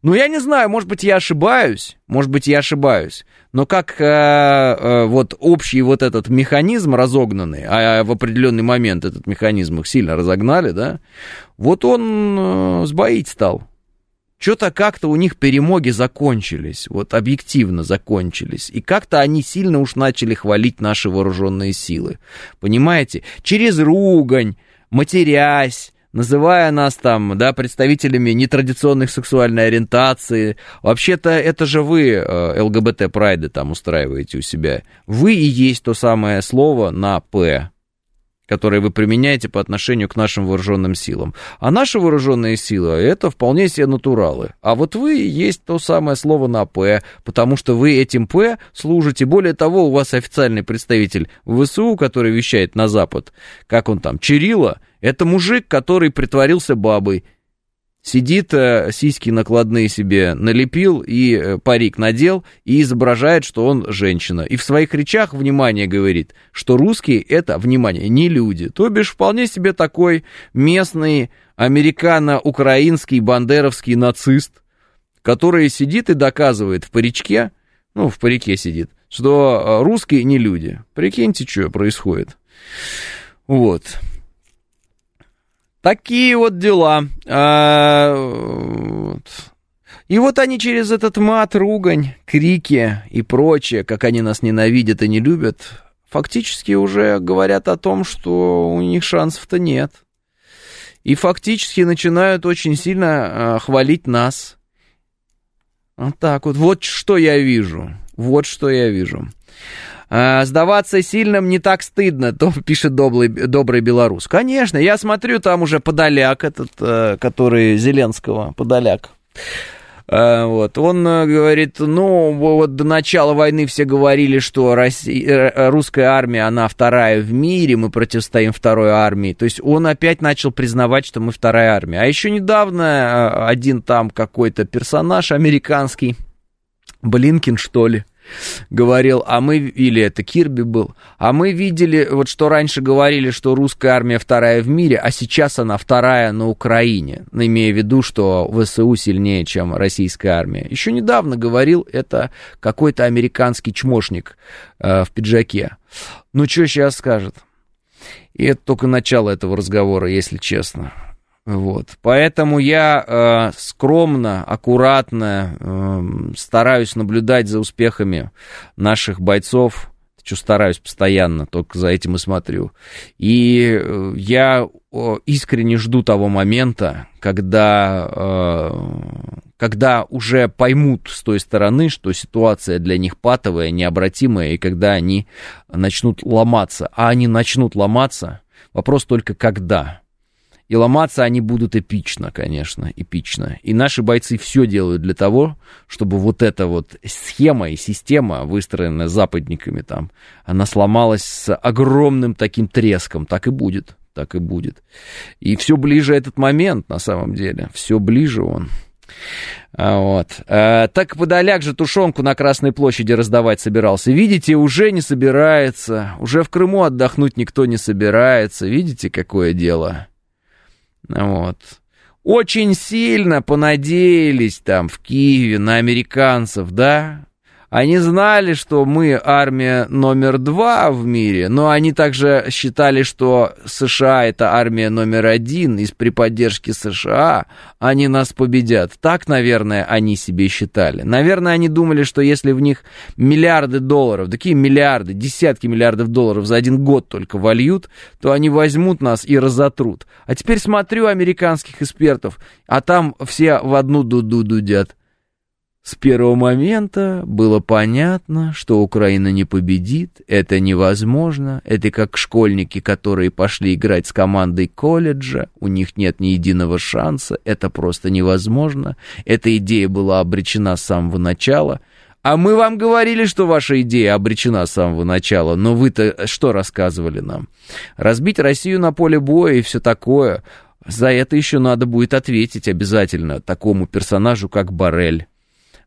Ну, я не знаю, может быть, я ошибаюсь, может быть, я ошибаюсь, но как э, э, вот общий вот этот механизм разогнанный, а в определенный момент этот механизм их сильно разогнали, да, вот он э, сбоить стал. Что-то как-то у них перемоги закончились, вот объективно закончились. И как-то они сильно уж начали хвалить наши вооруженные силы. Понимаете? Через ругань, матерясь, называя нас там, да, представителями нетрадиционных сексуальной ориентации. Вообще-то это же вы э, ЛГБТ-прайды там устраиваете у себя. Вы и есть то самое слово на «П». которые вы применяете по отношению к нашим вооруженным силам. А наши вооруженные силы — это вполне себе натуралы. А вот вы есть то самое слово на «п», потому что вы этим «п» служите. Более того, у вас официальный представитель ВСУ, который вещает на Запад, как он там, Чирилла, это мужик, который притворился бабой сидит, э, сиськи накладные себе налепил и э, парик надел и изображает, что он женщина. И в своих речах, внимание, говорит, что русские это, внимание, не люди. То бишь вполне себе такой местный американо-украинский бандеровский нацист, который сидит и доказывает в паричке, ну, в парике сидит, что э, русские не люди. Прикиньте, что происходит. Вот. Такие вот дела. А. И вот они через этот мат, ругань, крики и прочее, как они нас ненавидят и не любят, фактически уже говорят о том, что у них шансов-то нет. И фактически начинают очень сильно а, хвалить нас. Вот так вот. Вот что я вижу. Вот что я вижу. А, сдаваться сильным не так стыдно, то пишет добрый, добрый белорус. Конечно, я смотрю, там уже Подоляк этот, э, который Зеленского, Подоляк. А, вот, он э, говорит, ну, вот до начала войны все говорили, что Россия, э, русская армия, она вторая в мире, мы противостоим второй армии. То есть он опять начал признавать, что мы вторая армия. А еще недавно один там какой-то персонаж американский, Блинкин, что ли, говорил, а мы, или это Кирби был, а мы видели, вот что раньше говорили, что русская армия вторая в мире, а сейчас она вторая на Украине, имея в виду, что ВСУ сильнее, чем российская армия. Еще недавно говорил это какой-то американский чмошник э, в пиджаке. Ну, что сейчас скажет? И это только начало этого разговора, если честно. Вот. Поэтому я э, скромно, аккуратно э, стараюсь наблюдать за успехами наших бойцов. Что стараюсь постоянно, только за этим и смотрю. И э, я искренне жду того момента, когда, э, когда уже поймут с той стороны, что ситуация для них патовая, необратимая, и когда они начнут ломаться. А они начнут ломаться, вопрос только когда. И ломаться они будут эпично, конечно, эпично. И наши бойцы все делают для того, чтобы вот эта вот схема и система, выстроенная западниками там, она сломалась с огромным таким треском. Так и будет, так и будет. И все ближе этот момент, на самом деле. Все ближе он. А, вот. А, так Подоляк же тушенку на Красной площади раздавать собирался. Видите, уже не собирается. Уже в Крыму отдохнуть никто не собирается. Видите, какое дело? Вот. Очень сильно понадеялись там в Киеве на американцев, да? Они знали, что мы армия номер два в мире, но они также считали, что США это армия номер один, и при поддержке США они нас победят. Так, наверное, они себе считали. Наверное, они думали, что если в них миллиарды долларов, такие миллиарды, десятки миллиардов долларов за один год только вольют, то они возьмут нас и разотрут. А теперь смотрю американских экспертов, а там все в одну дуду дудят. С первого момента было понятно, что Украина не победит, это невозможно, это как школьники, которые пошли играть с командой колледжа, у них нет ни единого шанса, это просто невозможно, эта идея была обречена с самого начала, а мы вам говорили, что ваша идея обречена с самого начала, но вы-то что рассказывали нам? Разбить Россию на поле боя и все такое, за это еще надо будет ответить обязательно такому персонажу, как Барель.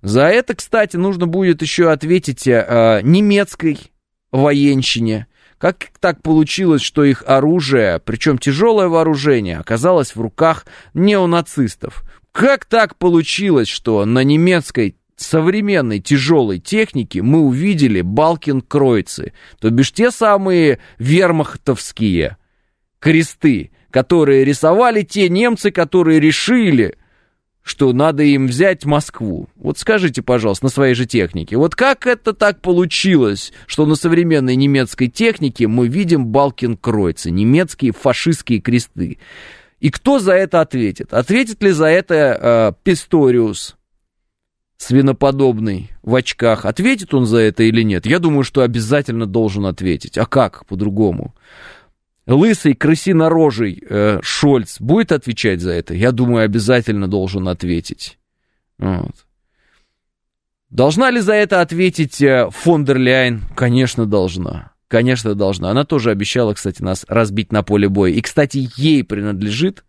За это, кстати, нужно будет еще ответить э, немецкой военщине. Как так получилось, что их оружие, причем тяжелое вооружение, оказалось в руках неонацистов? Как так получилось, что на немецкой современной тяжелой технике мы увидели Балкин-кройцы, то бишь те самые вермахтовские кресты, которые рисовали те немцы, которые решили, что надо им взять Москву. Вот скажите, пожалуйста, на своей же технике. Вот как это так получилось, что на современной немецкой технике мы видим Балкенкройцы, немецкие фашистские кресты? И кто за это ответит? Ответит ли за это э, Писториус, свиноподобный, в очках? Ответит он за это или нет? Я думаю, что обязательно должен ответить. А как по-другому? Лысый крысинорожий э, Шольц будет отвечать за это? Я думаю, обязательно должен ответить. Вот. Должна ли за это ответить э, фон дер Ляйн? Конечно, должна. Конечно, должна. Она тоже обещала, кстати, нас разбить на поле боя. И, кстати, ей принадлежит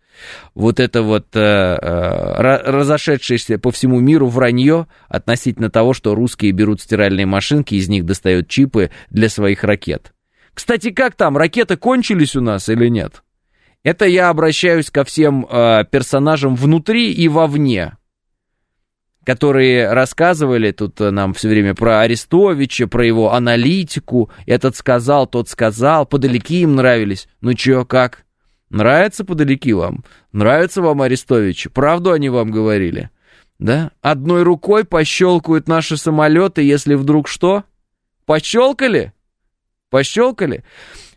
вот это вот э, э, разошедшееся по всему миру вранье относительно того, что русские берут стиральные машинки, из них достают чипы для своих ракет. Кстати, как там, ракеты кончились у нас или нет? Это я обращаюсь ко всем э, персонажам внутри и вовне, которые рассказывали тут нам все время про Арестовича, про его аналитику. Этот сказал, тот сказал, подалеки им нравились. Ну чё, как? Нравится подалеки вам? Нравится вам Арестович? Правду они вам говорили? Да? Одной рукой пощелкают наши самолеты, если вдруг что? Пощелкали? Пощелкали?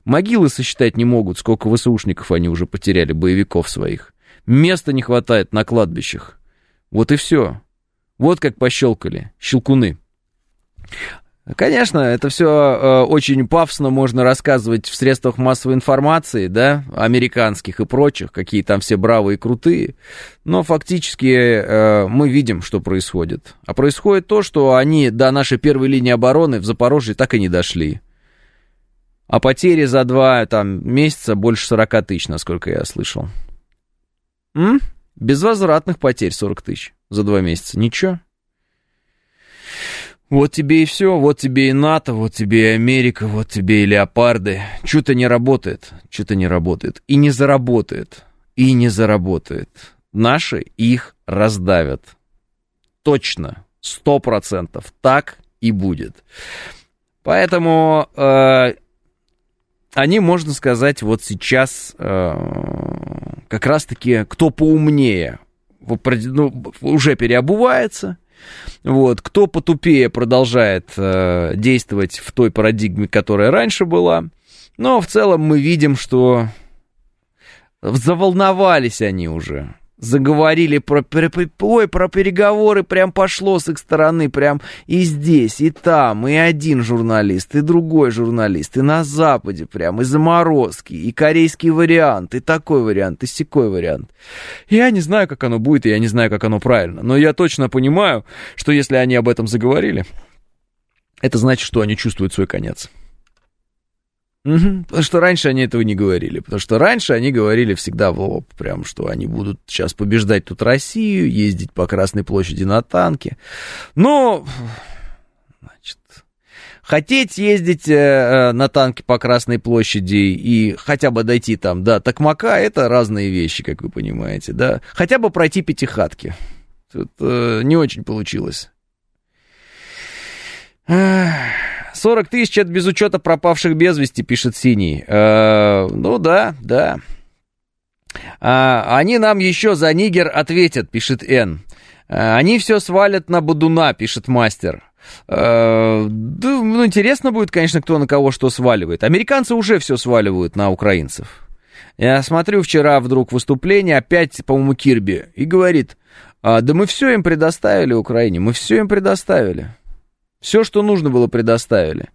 Могилы сосчитать не могут, сколько ВСУшников они уже потеряли, боевиков своих. Места не хватает на кладбищах. Вот и все. Вот как пощелкали. Щелкуны. Конечно, это все э, очень пафосно можно рассказывать в средствах массовой информации, да, американских и прочих, какие там все бравые и крутые, но фактически э, мы видим, что происходит. А происходит то, что они до нашей первой линии обороны в Запорожье так и не дошли. А потери за два там, месяца больше 40 тысяч, насколько я слышал. М? Безвозвратных потерь 40 тысяч за два месяца. Ничего. Вот тебе и все, вот тебе и НАТО, вот тебе и Америка, вот тебе и леопарды. Что-то не работает, что-то не работает. И не заработает, и не заработает. Наши их раздавят. Точно, сто процентов, так и будет. Поэтому э, они, можно сказать, вот сейчас э, как раз-таки, кто поумнее, ну, уже переобувается, вот. Кто потупее продолжает э, действовать в той парадигме, которая раньше была. Но в целом мы видим, что заволновались они уже заговорили про, ой, про переговоры, прям пошло с их стороны, прям и здесь, и там, и один журналист, и другой журналист, и на Западе прям, и заморозки, и корейский вариант, и такой вариант, и секой вариант. Я не знаю, как оно будет, и я не знаю, как оно правильно, но я точно понимаю, что если они об этом заговорили, это значит, что они чувствуют свой конец. Угу. Потому что раньше они этого не говорили. Потому что раньше они говорили всегда в лоб, прям, что они будут сейчас побеждать тут Россию, ездить по Красной площади на танке. Но, значит, хотеть ездить э, э, на танке по Красной площади и хотя бы дойти там до Токмака, это разные вещи, как вы понимаете, да. Хотя бы пройти пятихатки. Тут э, не очень получилось. 40 тысяч это без учета пропавших без вести, пишет Синий. Э, ну да, да. А, они нам еще за Нигер ответят, пишет Н. А, они все свалят на Будуна, пишет Мастер. А, да, ну, интересно будет, конечно, кто на кого что сваливает. Американцы уже все сваливают на украинцев. Я смотрю вчера вдруг выступление, опять, по-моему, Кирби, и говорит, а, да мы все им предоставили Украине, мы все им предоставили. Все, что нужно было, предоставили.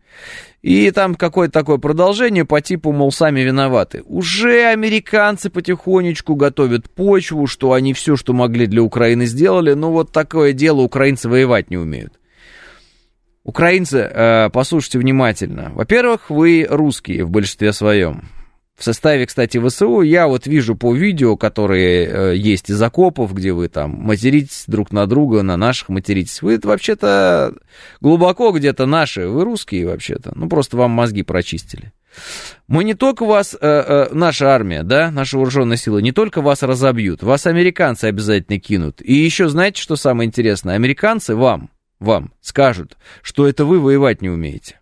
И там какое-то такое продолжение по типу, мол, сами виноваты. Уже американцы потихонечку готовят почву, что они все, что могли для Украины, сделали. Но вот такое дело, украинцы воевать не умеют. Украинцы, э, послушайте внимательно. Во-первых, вы русские в большинстве своем. В составе, кстати, ВСУ я вот вижу по видео, которые э, есть из окопов, где вы там материтесь друг на друга, на наших материтесь. Вы вообще-то глубоко где-то наши, вы русские вообще-то. Ну, просто вам мозги прочистили. Мы не только вас, э, э, наша армия, да, наши вооруженные силы, не только вас разобьют, вас американцы обязательно кинут. И еще знаете, что самое интересное? Американцы вам, вам скажут, что это вы воевать не умеете.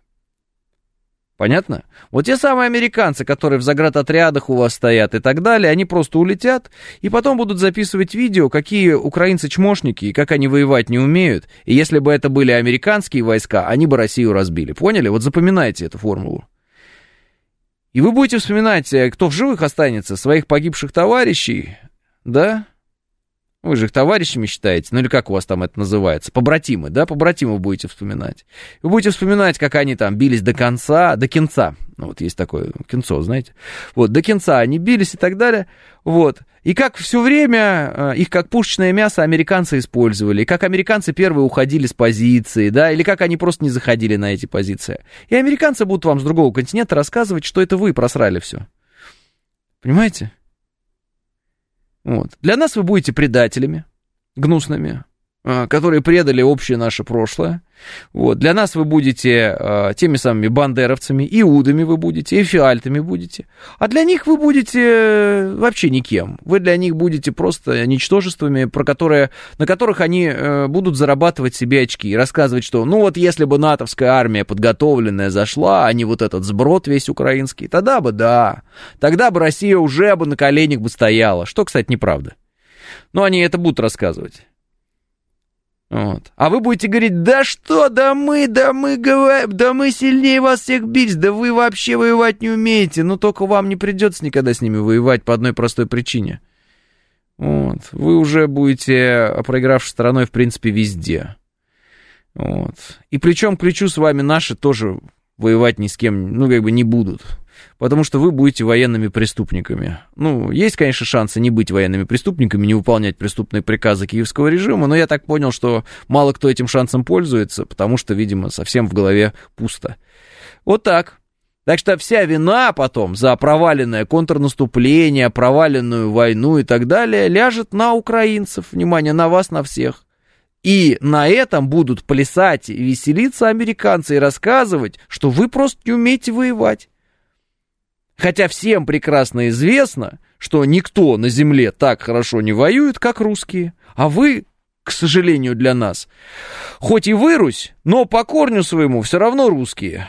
Понятно? Вот те самые американцы, которые в заградотрядах у вас стоят и так далее, они просто улетят и потом будут записывать видео, какие украинцы чмошники и как они воевать не умеют. И если бы это были американские войска, они бы Россию разбили. Поняли? Вот запоминайте эту формулу. И вы будете вспоминать, э, кто в живых останется, своих погибших товарищей, да? Вы же их товарищами считаете, ну или как у вас там это называется, побратимы, да, побратимы будете вспоминать. Вы будете вспоминать, как они там бились до конца, до конца, Ну, вот есть такое кинцо, знаете. Вот, до кинца они бились и так далее. Вот. И как все время э, их как пушечное мясо американцы использовали, и как американцы первые уходили с позиции, да, или как они просто не заходили на эти позиции. И американцы будут вам с другого континента рассказывать, что это вы просрали все. Понимаете? Вот. Для нас вы будете предателями, гнусными, которые предали общее наше прошлое, вот. Для нас вы будете э, теми самыми бандеровцами, иудами вы будете, эфиальтами будете. А для них вы будете э, вообще никем. Вы для них будете просто ничтожествами, про которые, на которых они э, будут зарабатывать себе очки и рассказывать, что ну вот если бы натовская армия подготовленная зашла, а не вот этот сброд весь украинский, тогда бы да. Тогда бы Россия уже бы на коленях бы стояла. Что, кстати, неправда. Но они это будут рассказывать. Вот. А вы будете говорить, да что, да мы, да мы, да мы сильнее вас всех бить, да вы вообще воевать не умеете, но только вам не придется никогда с ними воевать по одной простой причине. Вот. Вы уже будете проигравшей стороной, в принципе, везде. Вот. И плечом к плечу с вами наши тоже воевать ни с кем, ну, как бы не будут потому что вы будете военными преступниками. Ну, есть, конечно, шансы не быть военными преступниками, не выполнять преступные приказы киевского режима, но я так понял, что мало кто этим шансом пользуется, потому что, видимо, совсем в голове пусто. Вот так. Так что вся вина потом за проваленное контрнаступление, проваленную войну и так далее ляжет на украинцев. Внимание, на вас, на всех. И на этом будут плясать и веселиться американцы и рассказывать, что вы просто не умеете воевать. Хотя всем прекрасно известно, что никто на земле так хорошо не воюет, как русские. А вы, к сожалению для нас, хоть и вырусь, но по корню своему все равно русские.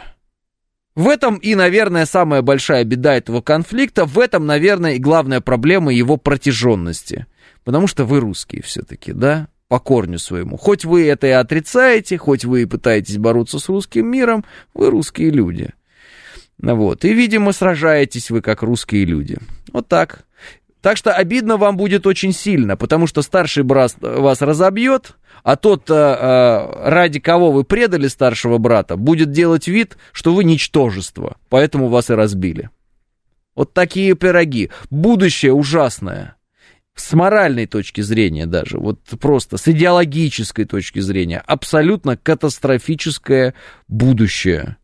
В этом и, наверное, самая большая беда этого конфликта, в этом, наверное, и главная проблема его протяженности. Потому что вы русские все-таки, да, по корню своему. Хоть вы это и отрицаете, хоть вы и пытаетесь бороться с русским миром, вы русские люди. Вот. И, видимо, сражаетесь вы как русские люди. Вот так. Так что обидно вам будет очень сильно, потому что старший брат вас разобьет, а тот, э, э, ради кого вы предали старшего брата, будет делать вид, что вы ничтожество, поэтому вас и разбили. Вот такие пироги. Будущее ужасное. С моральной точки зрения даже, вот просто с идеологической точки зрения, абсолютно катастрофическое будущее.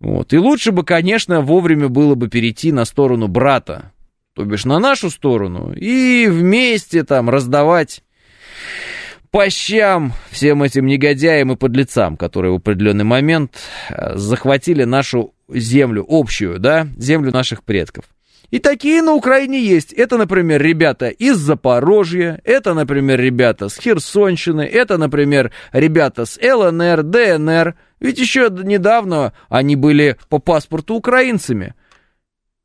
Вот. И лучше бы, конечно, вовремя было бы перейти на сторону брата, то бишь на нашу сторону, и вместе там раздавать по щам всем этим негодяям и подлецам, которые в определенный момент э, захватили нашу землю, общую, да, землю наших предков. И такие на Украине есть. Это, например, ребята из Запорожья, это, например, ребята с Херсонщины, это, например, ребята с ЛНР, ДНР. Ведь еще недавно они были по паспорту украинцами.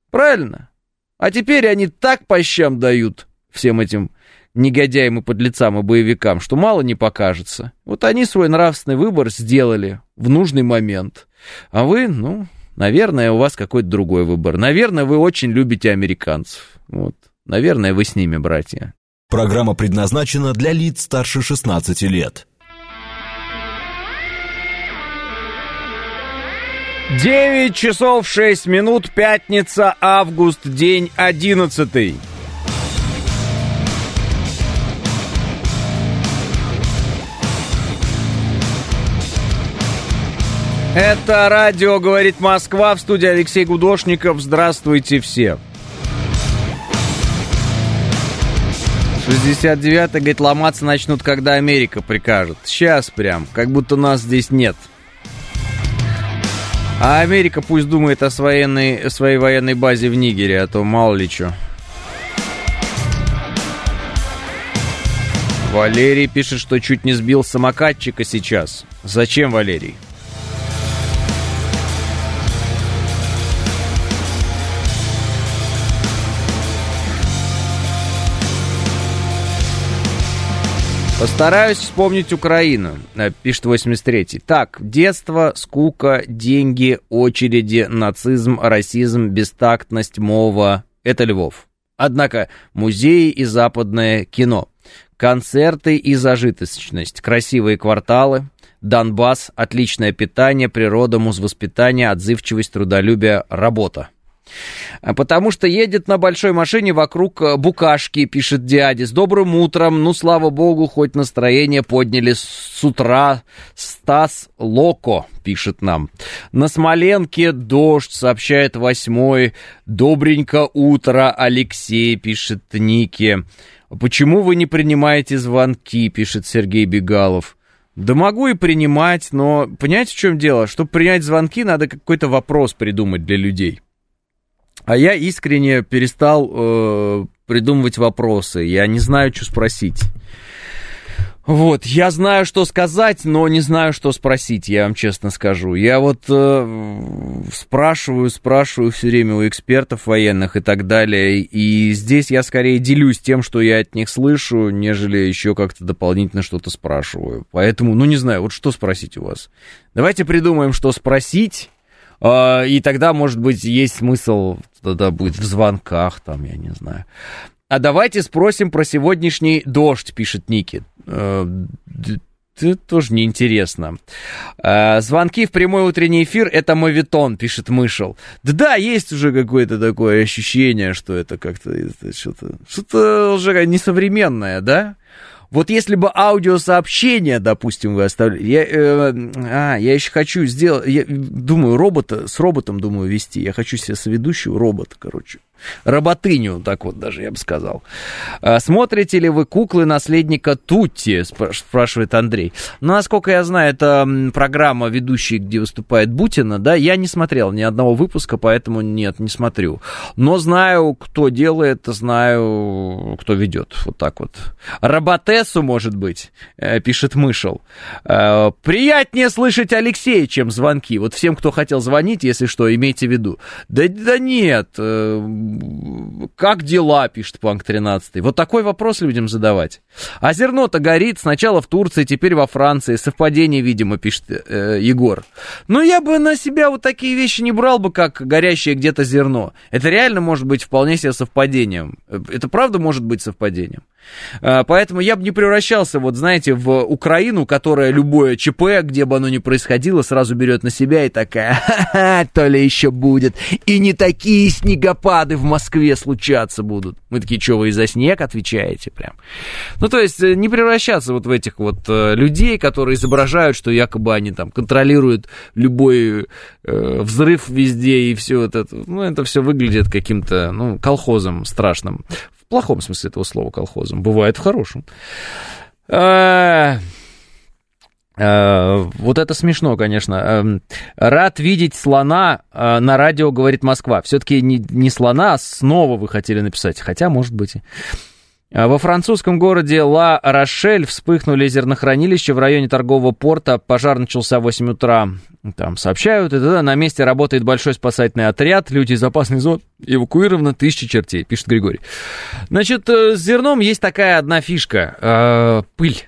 Правильно? А теперь они так по щам дают всем этим негодяям и подлецам и боевикам, что мало не покажется. Вот они свой нравственный выбор сделали в нужный момент. А вы, ну, Наверное, у вас какой-то другой выбор. Наверное, вы очень любите американцев. Вот. Наверное, вы с ними, братья. Программа предназначена для лиц старше 16 лет. 9 часов 6 минут, пятница, август, день 11. Это радио «Говорит Москва» в студии Алексей Гудошников. Здравствуйте все. 69-й, говорит, ломаться начнут, когда Америка прикажет. Сейчас прям, как будто нас здесь нет. А Америка пусть думает о своей, своей военной базе в Нигере, а то мало ли что. Валерий пишет, что чуть не сбил самокатчика сейчас. Зачем, Валерий? Постараюсь вспомнить Украину, э, пишет 83-й. Так, детство, скука, деньги, очереди, нацизм, расизм, бестактность, мова. Это Львов. Однако музеи и западное кино, концерты и зажиточность, красивые кварталы, Донбасс, отличное питание, природа, музвоспитание, отзывчивость, трудолюбие, работа. А потому что едет на большой машине вокруг э, букашки, пишет дядя. С добрым утром, ну, слава богу, хоть настроение подняли с утра. Стас Локо пишет нам. На Смоленке дождь, сообщает восьмой. Добренько утро, Алексей, пишет Ники. Почему вы не принимаете звонки, пишет Сергей Бегалов. Да могу и принимать, но понимаете, в чем дело? Чтобы принять звонки, надо какой-то вопрос придумать для людей. А я искренне перестал э, придумывать вопросы. Я не знаю, что спросить. Вот, я знаю, что сказать, но не знаю, что спросить, я вам честно скажу. Я вот э, спрашиваю, спрашиваю все время у экспертов военных и так далее. И здесь я скорее делюсь тем, что я от них слышу, нежели еще как-то дополнительно что-то спрашиваю. Поэтому, ну не знаю, вот что спросить у вас. Давайте придумаем, что спросить. Э, и тогда, может быть, есть смысл тогда будет в звонках, там, я не знаю. А давайте спросим про сегодняшний дождь, пишет Ники. Э, это тоже неинтересно. Э, звонки в прямой утренний эфир — это мовитон, пишет Мышел. Да-да, есть уже какое-то такое ощущение, что это как-то что-то, что-то уже несовременное, да? Вот если бы аудиосообщение, допустим, вы оставили... Я, э, а, я еще хочу сделать... Я думаю, робота, с роботом, думаю, вести. Я хочу себе соведущую робота, короче. Работыню, так вот даже я бы сказал. А, смотрите ли вы куклы наследника Тутти, спрашивает Андрей. Ну, насколько я знаю, это программа ведущей, где выступает Бутина, да, я не смотрел ни одного выпуска, поэтому нет, не смотрю. Но знаю, кто делает, знаю, кто ведет, вот так вот. Роботессу, может быть, э, пишет Мышел. Э, приятнее слышать Алексея, чем звонки. Вот всем, кто хотел звонить, если что, имейте в виду. Да, да нет, э, как дела, пишет Панк 13. Вот такой вопрос людям задавать. А зерно-то горит сначала в Турции, теперь во Франции. Совпадение, видимо, пишет э, Егор. Но я бы на себя вот такие вещи не брал бы, как горящее где-то зерно. Это реально может быть вполне себе совпадением. Это правда может быть совпадением. А, поэтому я бы не превращался, вот знаете, в Украину, которая любое ЧП, где бы оно ни происходило, сразу берет на себя и такая, ха-ха, то ли еще будет. И не такие снегопады в Москве случаться будут. Мы такие, что вы за снег отвечаете прям? Ну, то есть, э, не превращаться вот в этих вот э, людей, которые изображают, что якобы они там контролируют любой э, взрыв везде и все это. Ну, это все выглядит каким-то, ну, колхозом страшным в плохом смысле этого слова колхозом, бывает в хорошем. А, а, вот это смешно, конечно. Эм, рад видеть слона а, на радио, говорит Москва. Все-таки не, не слона, а снова вы хотели написать. Хотя, может быть. Во французском городе Ла-Рошель вспыхнули зернохранилища в районе торгового порта. Пожар начался в 8 утра. Там сообщают, и тогда на месте работает большой спасательный отряд, люди из опасной зоны эвакуировано, тысячи чертей, пишет Григорий. Значит, э, с зерном есть такая одна фишка. Э, пыль.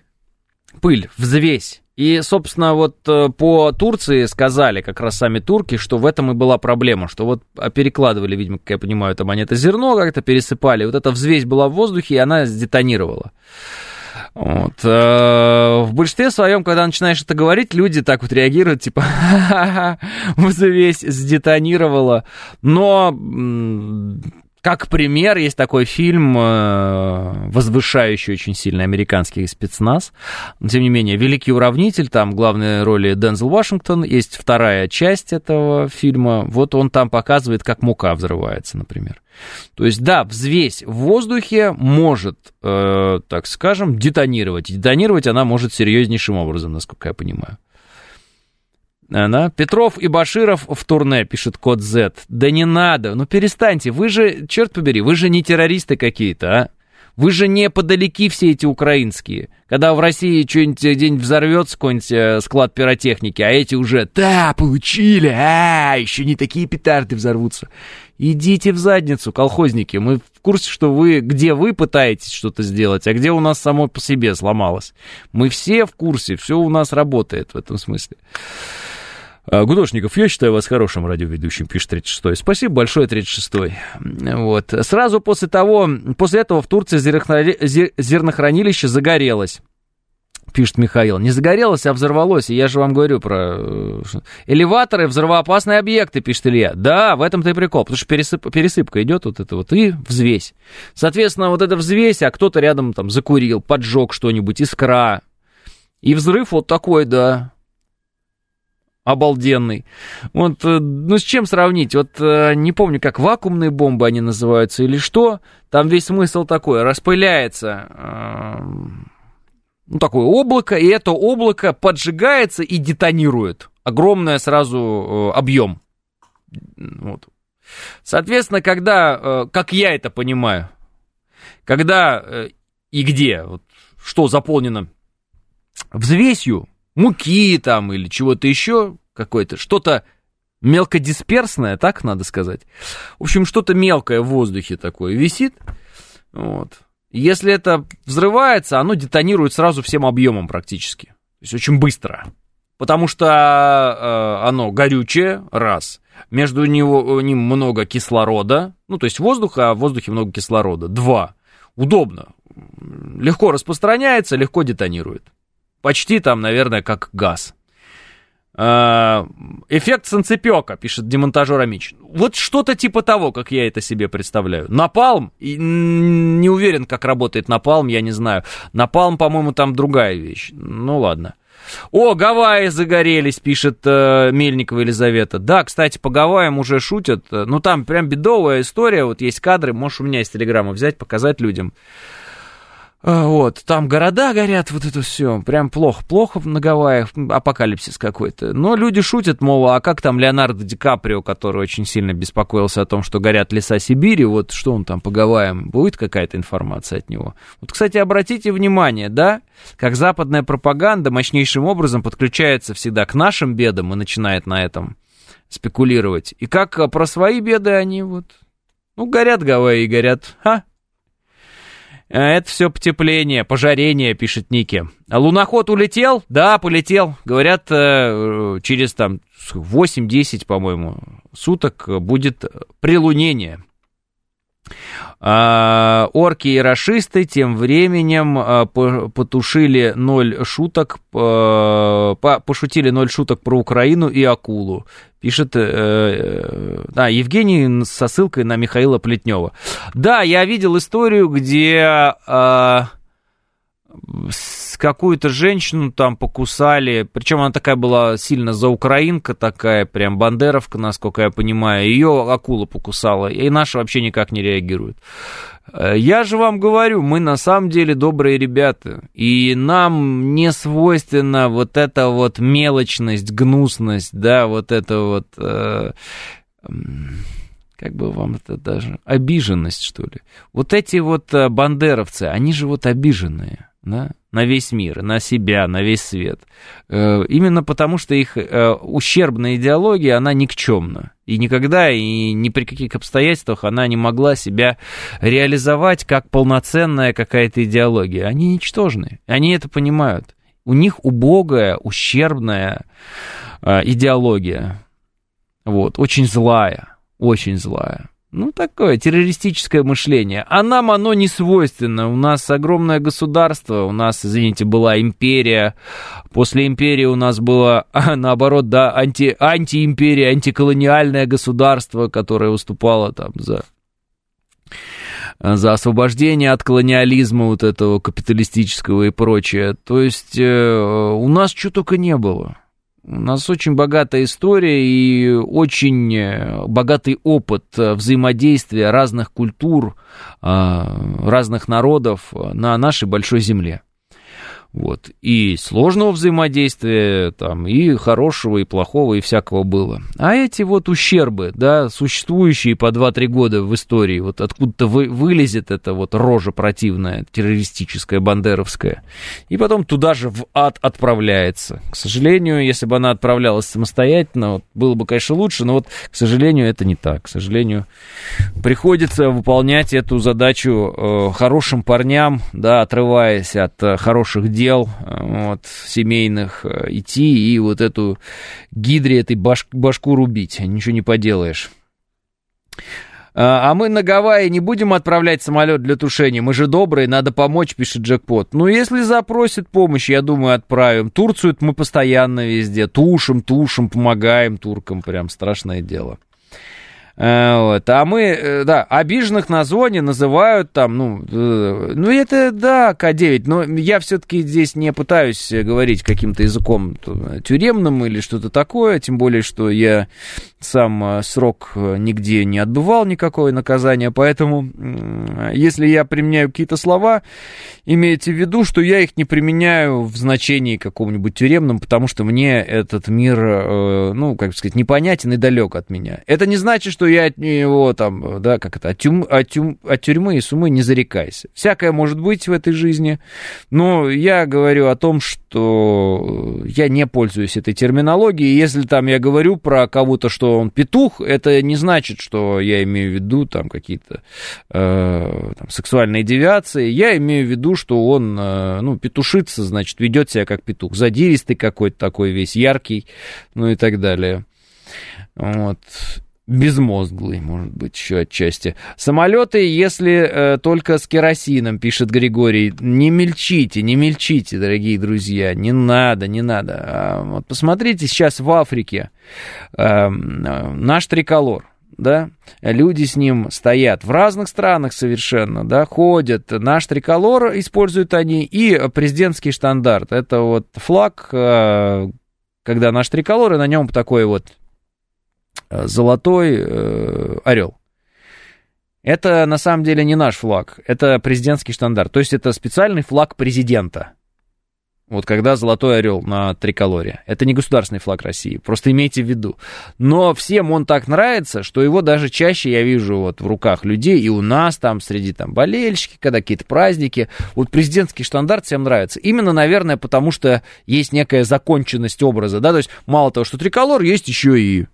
Пыль, взвесь. И, собственно, вот э, по Турции сказали как раз сами турки, что в этом и была проблема, что вот а, перекладывали, видимо, как я понимаю, там это зерно как-то пересыпали, вот эта взвесь была в воздухе, и она сдетонировала. Вот. Э, в большинстве своем, когда начинаешь это говорить, люди так вот реагируют, типа, ха-ха-ха, весь сдетонировало. Но как пример, есть такой фильм, э, возвышающий очень сильно американский спецназ. Но, тем не менее, «Великий уравнитель», там в главной роли Дензел Вашингтон. Есть вторая часть этого фильма. Вот он там показывает, как мука взрывается, например. То есть, да, взвесь в воздухе может, э, так скажем, детонировать. Детонировать она может серьезнейшим образом, насколько я понимаю. Она. Петров и Баширов в турне, пишет код Z. Да не надо, ну перестаньте, вы же, черт побери, вы же не террористы какие-то, а? Вы же не подалеки все эти украинские. Когда в России что-нибудь день взорвется, какой-нибудь э, склад пиротехники, а эти уже, да, получили, а, еще не такие петарды взорвутся. Идите в задницу, колхозники. Мы в курсе, что вы, где вы пытаетесь что-то сделать, а где у нас само по себе сломалось. Мы все в курсе, все у нас работает в этом смысле. А, Гудошников, я считаю вас хорошим радиоведущим, пишет 36-й. Спасибо большое, 36-й. Вот. Сразу после того, после этого в Турции зернохранилище загорелось пишет Михаил. Не загорелось, а взорвалось. И я же вам говорю про э, элеваторы, взрывоопасные объекты, пишет Илья. Да, в этом-то и прикол, потому что пересып, пересыпка идет вот это вот и взвесь. Соответственно, вот эта взвесь, а кто-то рядом там закурил, поджег что-нибудь, искра. И взрыв вот такой, да, обалденный. Вот, э, ну, с чем сравнить? Вот э, не помню, как вакуумные бомбы они называются или что. Там весь смысл такой, распыляется э, ну, такое облако, и это облако поджигается и детонирует. Огромное сразу объем. Вот. Соответственно, когда, как я это понимаю, когда и где, вот, что заполнено взвесью, муки там или чего-то еще, какое-то, что-то мелкодисперсное, так надо сказать. В общем, что-то мелкое в воздухе такое висит. Вот. Если это взрывается, оно детонирует сразу всем объемом практически. То есть очень быстро. Потому что э, оно горючее, раз. Между него, ним много кислорода. Ну, то есть воздуха, а в воздухе много кислорода. Два. Удобно. Легко распространяется, легко детонирует. Почти там, наверное, как газ. А, эффект санцепека, пишет демонтажер Амич. Вот что-то типа того, как я это себе представляю. Напалм, не уверен, как работает напалм, я не знаю. Напалм, по-моему, там другая вещь. Ну ладно. О, Гавайи загорелись, пишет э, Мельникова Елизавета. Да, кстати, по Гавайям уже шутят. Ну, там прям бедовая история. Вот есть кадры, можешь у меня из телеграмма взять, показать людям. А, вот, там города горят, вот это все, прям плохо, плохо на Гавайях, апокалипсис какой-то. Но люди шутят, мол, а как там Леонардо Ди Каприо, который очень сильно беспокоился о том, что горят леса Сибири, вот что он там по Гавайям, будет какая-то информация от него? Вот, кстати, обратите внимание, да, как западная пропаганда мощнейшим образом подключается всегда к нашим бедам и начинает на этом спекулировать. И как про свои беды они вот, ну, горят Гавайи горят, Э, это все потепление, пожарение, пишет Ники. А луноход улетел? Да, полетел. Говорят, э, через там 8-10, по-моему, суток будет прилунение. А, орки и расисты тем временем а, потушили ноль шуток, а, пошутили ноль шуток про Украину и акулу. Пишет а, Евгений со ссылкой на Михаила Плетнева. Да, я видел историю, где какую-то женщину там покусали, причем она такая была сильно заукраинка такая, прям бандеровка, насколько я понимаю, ее акула покусала, и наша вообще никак не реагирует. Э, я же вам говорю, мы на самом деле добрые ребята, и нам не свойственна вот эта вот мелочность, гнусность, да, вот это вот... Э, как бы вам это даже, обиженность, что ли. Вот эти вот э, бандеровцы, они же вот обиженные да, на весь мир, на себя, на весь свет. Э, именно потому, что их э, ущербная идеология, она никчемна. И никогда и ни при каких обстоятельствах она не могла себя реализовать как полноценная какая-то идеология. Они ничтожны, они это понимают. У них убогая, ущербная э, идеология. Вот, очень злая, очень злая. Ну, такое террористическое мышление. А нам оно не свойственно. У нас огромное государство, у нас, извините, была империя. После империи у нас было, наоборот, да, анти, антиимперия, антиколониальное государство, которое выступало там за за освобождение от колониализма вот этого капиталистического и прочее. То есть э, у нас что только не было. У нас очень богатая история и очень э, богатый опыт э, взаимодействия разных культур, а, разных народов на нашей большой земле. Вот. И сложного взаимодействия, там, и хорошего, и плохого, и всякого было. А эти вот ущербы, да, существующие по 2-3 года в истории, вот откуда-то вы, вылезет эта вот рожа противная, террористическая, бандеровская, и потом туда же в ад отправляется. К сожалению, если бы она отправлялась самостоятельно, вот, было бы, конечно, лучше, но вот, к сожалению, это не так. К сожалению, приходится выполнять эту задачу э, хорошим парням, да, отрываясь от э, хороших дел, дел вот, семейных э, идти и вот эту гидре этой баш, башку рубить. Ничего не поделаешь. А, а мы на Гавайи не будем отправлять самолет для тушения. Мы же добрые, надо помочь, пишет Джекпот. Ну, если запросит помощь, я думаю, отправим. Турцию мы постоянно везде. Тушим, тушим, помогаем туркам. Прям страшное дело. Э, вот. А мы, э, да, обиженных на зоне называют там, ну, э, ну это, да, К9, но я все-таки здесь не пытаюсь говорить каким-то языком тюремным или что-то такое, тем более, что я сам срок нигде не отбывал никакое наказание, поэтому если я применяю какие-то слова, имейте в виду, что я их не применяю в значении каком-нибудь тюремном, потому что мне этот мир, ну, как сказать, непонятен и далек от меня. Это не значит, что я от него там, да, как это, от, тюрьмы, от, тюрьмы, от тюрьмы и сумы не зарекайся. Всякое может быть в этой жизни, но я говорю о том, что я не пользуюсь этой терминологией. Если там я говорю про кого-то, что он петух, это не значит, что я имею в виду там какие-то э, там, сексуальные девиации. Я имею в виду, что он, э, ну, петушится, значит, ведет себя как петух. Задиристый какой-то такой весь, яркий, ну и так далее. Вот безмозглый, может быть, еще отчасти. Самолеты, если э, только с керосином, пишет Григорий, не мельчите, не мельчите, дорогие друзья, не надо, не надо. А, вот посмотрите сейчас в Африке э, наш триколор. Да, люди с ним стоят в разных странах совершенно, да, ходят. Наш триколор используют они и президентский штандарт. Это вот флаг, э, когда наш триколор, и на нем такой вот золотой э, орел. Это на самом деле не наш флаг, это президентский штандарт. То есть это специальный флаг президента. Вот когда золотой орел на триколоре. Это не государственный флаг России, просто имейте в виду. Но всем он так нравится, что его даже чаще я вижу вот в руках людей, и у нас там среди там болельщики, когда какие-то праздники. Вот президентский штандарт всем нравится. Именно, наверное, потому что есть некая законченность образа, да, то есть мало того, что триколор, есть еще и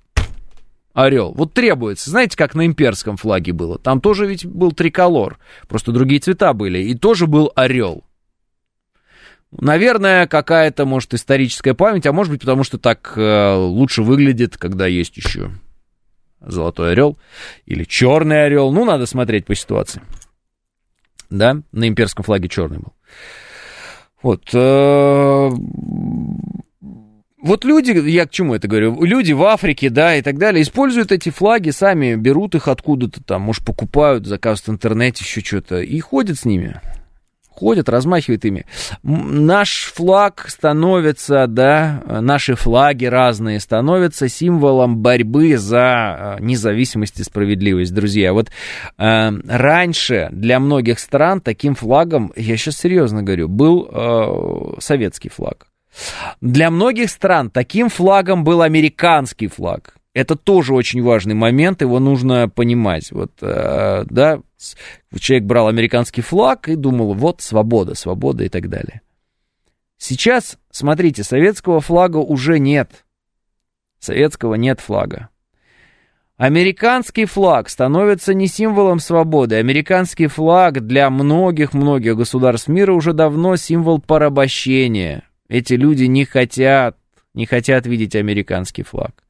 орел. Вот требуется. Знаете, как на имперском флаге было? Там тоже ведь был триколор. Просто другие цвета были. И тоже был орел. Наверное, какая-то, может, историческая память, а может быть, потому что так э, лучше выглядит, когда есть еще золотой орел или черный орел. Ну, надо смотреть по ситуации. Да, на имперском флаге черный был. Вот. Э, вот люди, я к чему это говорю, люди в Африке, да, и так далее, используют эти флаги, сами берут их откуда-то там, может, покупают, заказывают в интернете еще что-то, и ходят с ними. Ходят, размахивают ими. Наш флаг становится, да, наши флаги разные становятся символом борьбы за э, независимость и справедливость, друзья. Вот э, раньше для многих стран таким флагом, я сейчас серьезно говорю, был э, советский флаг. Для многих стран таким флагом был американский флаг. Это тоже очень важный момент, его нужно понимать. Вот, э, да, человек брал американский флаг и думал, вот свобода, свобода и так далее. Сейчас, смотрите, советского флага уже нет. Советского нет флага. Американский флаг становится не символом свободы. Американский флаг для многих-многих государств мира уже давно символ порабощения, эти люди не хотят, не хотят видеть американский флаг.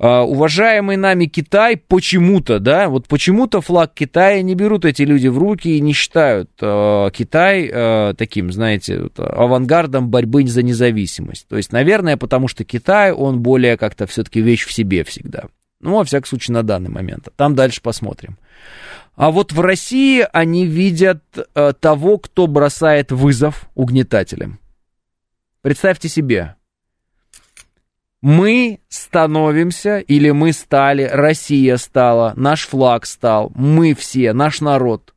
Uh, уважаемый нами Китай почему-то, да, вот почему-то флаг Китая не берут эти люди в руки и не считают uh, Китай uh, таким, знаете, авангардом борьбы за независимость. То есть, наверное, потому что Китай, он более как-то все-таки вещь в себе всегда. Ну, во всяком случае, на данный момент. Там дальше посмотрим. А вот в России они видят того, кто бросает вызов угнетателям. Представьте себе, мы становимся, или мы стали, Россия стала, наш флаг стал, мы все, наш народ,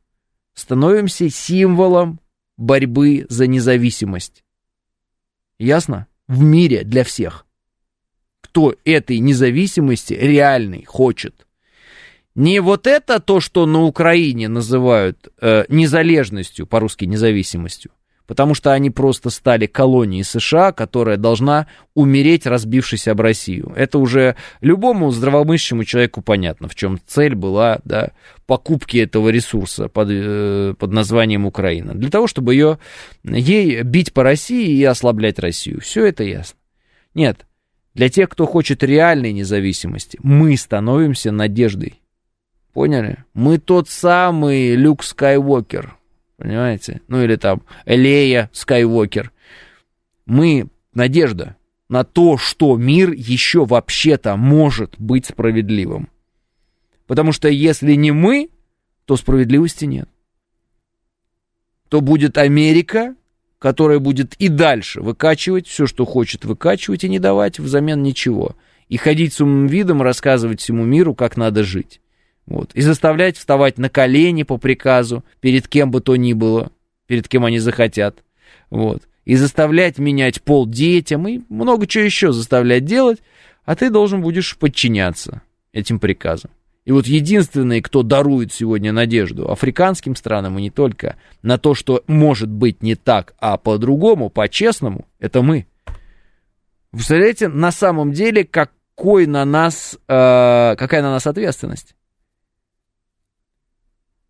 становимся символом борьбы за независимость. Ясно? В мире для всех. Кто этой независимости реальной хочет. Не вот это то, что на Украине называют э, незалежностью, по-русски независимостью, потому что они просто стали колонией США, которая должна умереть, разбившись об Россию. Это уже любому здравомыслящему человеку понятно, в чем цель была да, покупки этого ресурса под, э, под названием Украина. Для того, чтобы ее, ей бить по России и ослаблять Россию. Все это ясно. Нет, для тех, кто хочет реальной независимости, мы становимся надеждой. Поняли? Мы тот самый Люк Скайуокер. Понимаете? Ну или там Лея Скайуокер. Мы надежда на то, что мир еще вообще-то может быть справедливым. Потому что если не мы, то справедливости нет. То будет Америка, которая будет и дальше выкачивать все, что хочет выкачивать, и не давать взамен ничего. И ходить с умным видом, рассказывать всему миру, как надо жить. Вот. И заставлять вставать на колени по приказу, перед кем бы то ни было, перед кем они захотят. Вот. И заставлять менять пол детям, и много чего еще заставлять делать, а ты должен будешь подчиняться этим приказам. И вот единственные, кто дарует сегодня надежду африканским странам и не только на то, что может быть не так, а по-другому, по-честному, это мы. Представляете, на самом деле, какой на нас, э, какая на нас ответственность?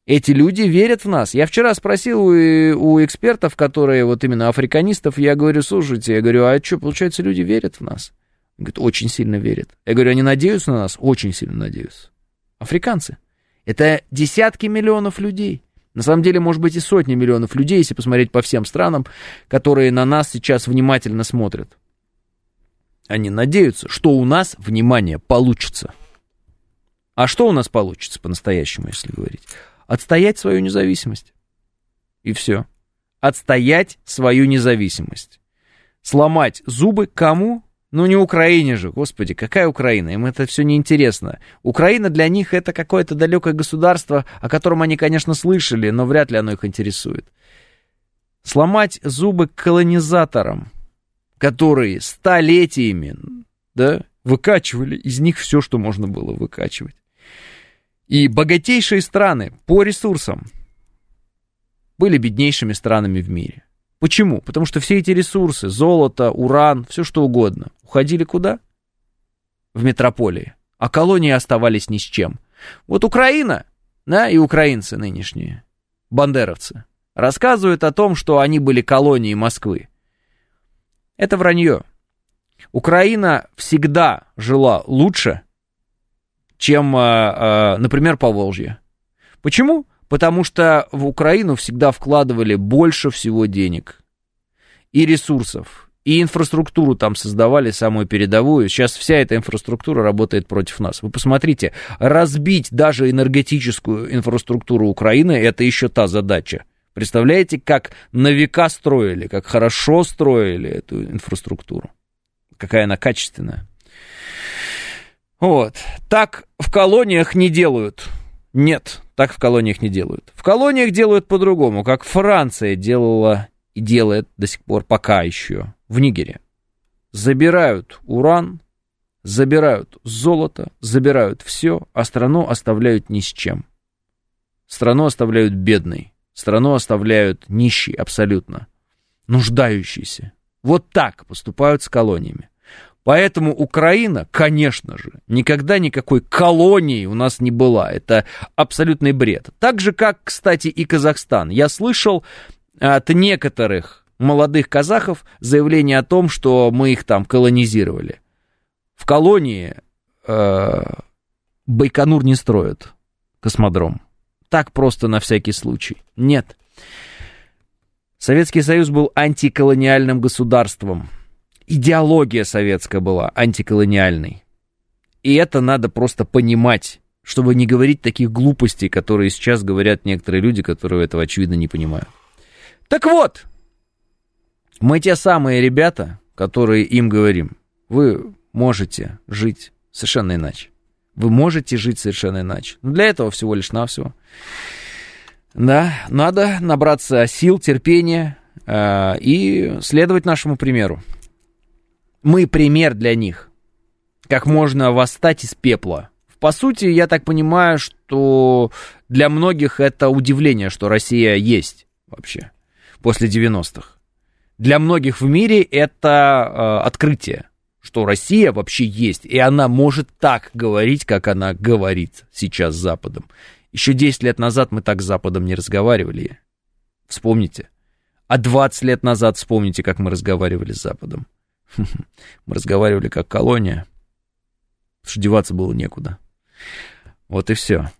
Эти люди верят в нас. Я вчера спросил у, у экспертов, которые вот именно африканистов, я говорю, слушайте, я говорю, а что, получается, люди верят в нас? Говорит, очень сильно верят. Я говорю, они надеются на нас? Очень сильно надеются. Африканцы. Это десятки миллионов людей. На самом деле, может быть, и сотни миллионов людей, если посмотреть по всем странам, которые на нас сейчас внимательно смотрят. Они надеются, что у нас, внимание, получится. А что у нас получится по-настоящему, если говорить? Отстоять свою независимость. И все. Отстоять свою независимость. Сломать зубы кому? Ну, не Украине же, господи, какая Украина? Им это все неинтересно. Украина для них это какое-то далекое государство, о котором они, конечно, слышали, но вряд ли оно их интересует. Сломать зубы колонизаторам, которые столетиями, да, выкачивали из них все, что можно было выкачивать. И богатейшие страны по ресурсам были беднейшими странами в мире. Почему? Потому что все эти ресурсы, золото, уран, все что угодно, уходили куда? В метрополии. А колонии оставались ни с чем. Вот Украина, да, и украинцы нынешние, бандеровцы, рассказывают о том, что они были колонией Москвы. Это вранье. Украина всегда жила лучше, чем, а, а, например, по Волжье. Почему? Потому что в Украину всегда вкладывали больше всего денег и ресурсов, и инфраструктуру там создавали самую передовую. Сейчас вся эта инфраструктура работает против нас. Вы посмотрите, разбить даже энергетическую инфраструктуру Украины, это еще та задача. Представляете, как на века строили, как хорошо строили эту инфраструктуру. Какая она качественная. Вот. Так в колониях не делают. Нет, так в колониях не делают. В колониях делают по-другому, как Франция делала и делает до сих пор пока еще в Нигере. Забирают уран, забирают золото, забирают все, а страну оставляют ни с чем. Страну оставляют бедной, страну оставляют нищей абсолютно, нуждающейся. Вот так поступают с колониями. Поэтому Украина, конечно же, никогда никакой колонии у нас не была. Это абсолютный бред. Так же, как, кстати, и Казахстан. Я слышал от некоторых молодых казахов заявление о том, что мы их там колонизировали. В колонии э, Байконур не строят космодром. Так просто на всякий случай. Нет. Советский Союз был антиколониальным государством идеология советская была антиколониальной. И это надо просто понимать, чтобы не говорить таких глупостей, которые сейчас говорят некоторые люди, которые этого очевидно не понимают. Так вот, мы те самые ребята, которые им говорим, вы можете жить совершенно иначе. Вы можете жить совершенно иначе. Но для этого всего лишь навсего. Да, надо набраться сил, терпения э, и следовать нашему примеру. Мы пример для них. Как можно восстать из пепла. По сути, я так понимаю, что для многих это удивление, что Россия есть вообще после 90-х. Для многих в мире это э, открытие, что Россия вообще есть, и она может так говорить, как она говорит сейчас с Западом. Еще 10 лет назад мы так с Западом не разговаривали. Вспомните. А 20 лет назад вспомните, как мы разговаривали с Западом. Мы разговаривали как колония, потому что деваться было некуда. Вот и все.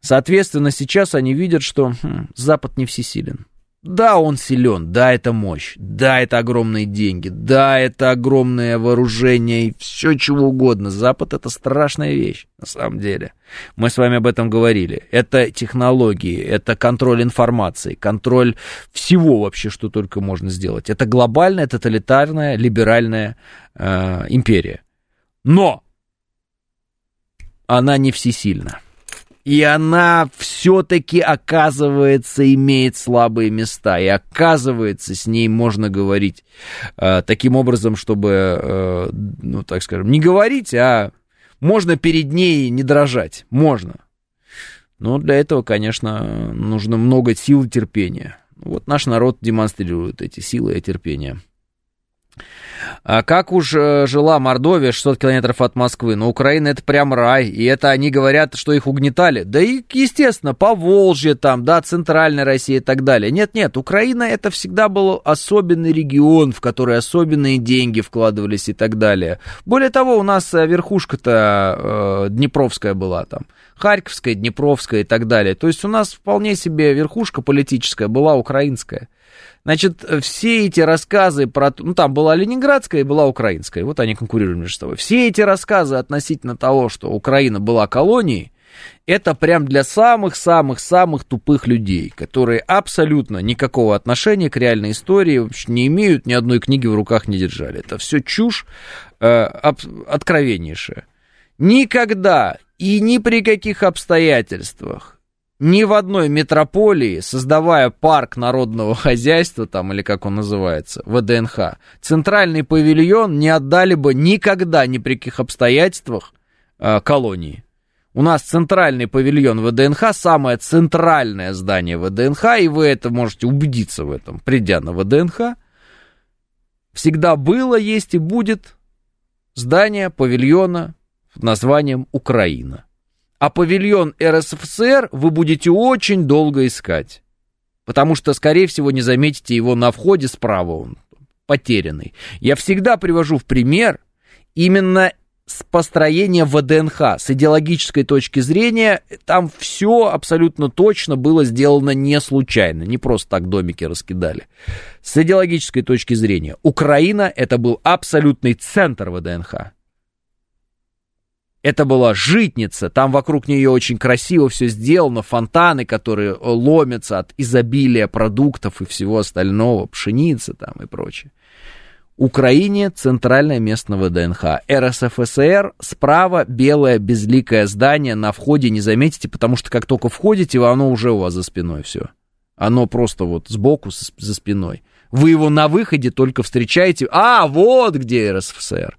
Соответственно, сейчас они видят, что хм, Запад не всесилен. Да, он силен, да, это мощь, да, это огромные деньги, да, это огромное вооружение и все чего угодно. Запад это страшная вещь, на самом деле. Мы с вами об этом говорили. Это технологии, это контроль информации, контроль всего вообще, что только можно сделать. Это глобальная, тоталитарная, либеральная э, империя. Но она не всесильна. И она все-таки, оказывается, имеет слабые места. И оказывается, с ней можно говорить э, таким образом, чтобы, э, ну, так скажем, не говорить, а можно перед ней не дрожать. Можно. Но для этого, конечно, нужно много сил и терпения. Вот наш народ демонстрирует эти силы и терпение. А как уж э, жила Мордовия 600 километров от Москвы? Но Украина это прям рай, и это они говорят, что их угнетали. Да и, естественно, по Волжье там, да, Центральная Россия и так далее. Нет-нет, Украина это всегда был особенный регион, в который особенные деньги вкладывались и так далее. Более того, у нас э, верхушка-то э, Днепровская была там. Харьковская, Днепровская и так далее. То есть у нас вполне себе верхушка политическая была украинская. Значит, все эти рассказы про... Ну, там была ленинградская и была украинская. Вот они конкурировали между собой. Все эти рассказы относительно того, что Украина была колонией, это прям для самых-самых-самых тупых людей, которые абсолютно никакого отношения к реальной истории вообще не имеют, ни одной книги в руках не держали. Это все чушь э, откровеннейшая. Никогда и ни при каких обстоятельствах ни в одной метрополии, создавая парк народного хозяйства, там, или как он называется, ВДНХ, центральный павильон не отдали бы никогда, ни при каких обстоятельствах, э, колонии. У нас центральный павильон ВДНХ, самое центральное здание ВДНХ, и вы это можете убедиться в этом, придя на ВДНХ. Всегда было, есть и будет здание павильона под названием Украина а павильон РСФСР вы будете очень долго искать. Потому что, скорее всего, не заметите его на входе справа, он потерянный. Я всегда привожу в пример именно с построения ВДНХ. С идеологической точки зрения, там все абсолютно точно было сделано не случайно, не просто так домики раскидали. С идеологической точки зрения, Украина это был абсолютный центр ВДНХ. Это была житница, там вокруг нее очень красиво все сделано, фонтаны, которые ломятся от изобилия продуктов и всего остального, пшеницы там и прочее. Украине центральное место на ВДНХ. РСФСР справа белое безликое здание на входе не заметите, потому что как только входите, оно уже у вас за спиной все. Оно просто вот сбоку за спиной. Вы его на выходе только встречаете. А, вот где РСФСР.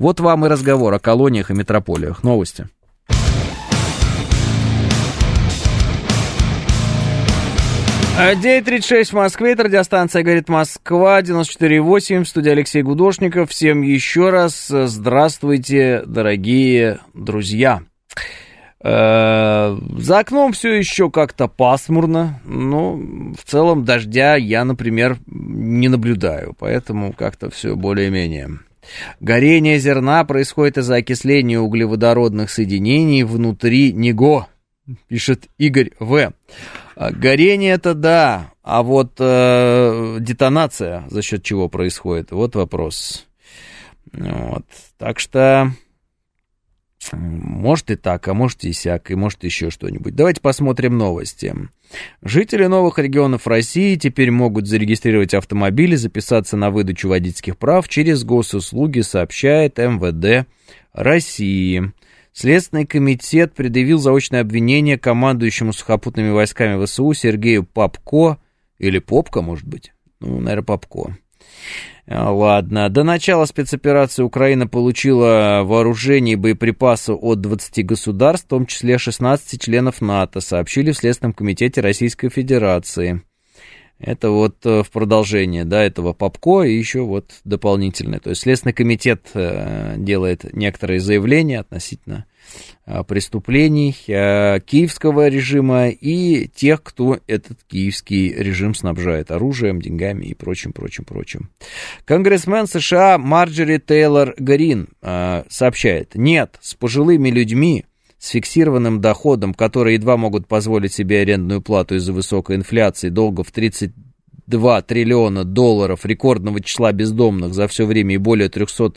Вот вам и разговор о колониях и метрополиях. Новости. День 36 в Москве, это радиостанция «Говорит Москва», 94,8, в студии Алексей Гудошников. Всем еще раз здравствуйте, дорогие друзья. Э, за окном все еще как-то пасмурно, но в целом дождя я, например, не наблюдаю, поэтому как-то все более-менее. Горение зерна происходит из-за окисления углеводородных соединений внутри него, пишет Игорь В. А, горение это да, а вот э, детонация за счет чего происходит, вот вопрос. Вот. Так что может и так, а может и сяк, и может еще что-нибудь. Давайте посмотрим новости. Жители новых регионов России теперь могут зарегистрировать автомобили, записаться на выдачу водительских прав через госуслуги, сообщает МВД России. Следственный комитет предъявил заочное обвинение командующему сухопутными войсками ВСУ Сергею Попко, или Попко, может быть, ну, наверное, Попко, ладно. До начала спецоперации Украина получила вооружение и боеприпасы от 20 государств, в том числе 16 членов НАТО, сообщили в Следственном комитете Российской Федерации. Это вот э, в продолжение, да, этого ПАПКО и еще вот дополнительное. То есть Следственный комитет э, делает некоторые заявления относительно Э, преступлений э, киевского режима и тех, кто этот киевский режим снабжает оружием, деньгами и прочим, прочим, прочим. Конгрессмен США Марджери Тейлор Грин э, сообщает, нет, с пожилыми людьми, с фиксированным доходом, которые едва могут позволить себе арендную плату из-за высокой инфляции, долго в 30 2 триллиона долларов рекордного числа бездомных за все время и более 300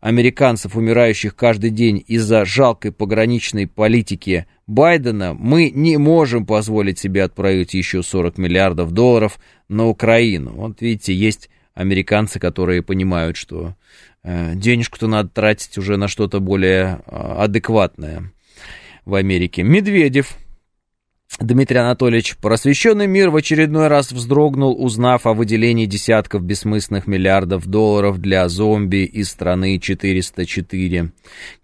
американцев, умирающих каждый день из-за жалкой пограничной политики Байдена, мы не можем позволить себе отправить еще 40 миллиардов долларов на Украину. Вот видите, есть американцы, которые понимают, что э, денежку-то надо тратить уже на что-то более э, адекватное в Америке. Медведев Дмитрий Анатольевич, просвещенный мир в очередной раз вздрогнул, узнав о выделении десятков бессмысленных миллиардов долларов для зомби из страны 404.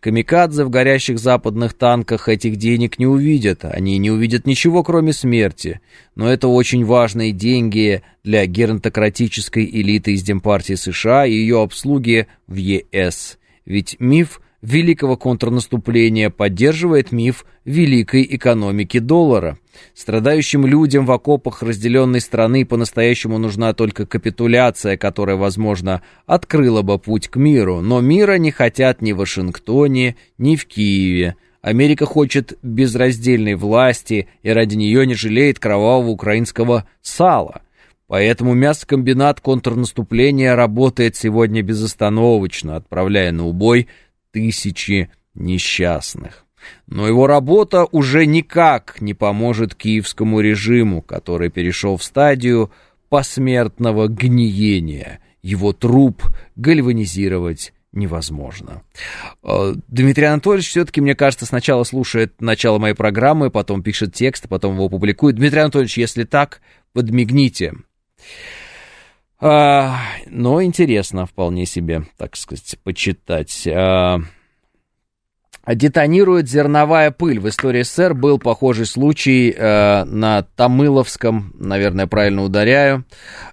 Камикадзе в горящих западных танках этих денег не увидят. Они не увидят ничего, кроме смерти. Но это очень важные деньги для геронтократической элиты из Демпартии США и ее обслуги в ЕС. Ведь миф – великого контрнаступления поддерживает миф великой экономики доллара. Страдающим людям в окопах разделенной страны по-настоящему нужна только капитуляция, которая, возможно, открыла бы путь к миру, но мира не хотят ни в Вашингтоне, ни в Киеве. Америка хочет безраздельной власти и ради нее не жалеет кровавого украинского сала. Поэтому мясокомбинат контрнаступления работает сегодня безостановочно, отправляя на убой тысячи несчастных. Но его работа уже никак не поможет киевскому режиму, который перешел в стадию посмертного гниения. Его труп гальванизировать невозможно. Э, Дмитрий Анатольевич все-таки, мне кажется, сначала слушает начало моей программы, потом пишет текст, потом его публикует. Дмитрий Анатольевич, если так, подмигните. А, но интересно вполне себе, так сказать, почитать. А, детонирует зерновая пыль. В истории СССР был похожий случай э, на Тамыловском, наверное, правильно ударяю,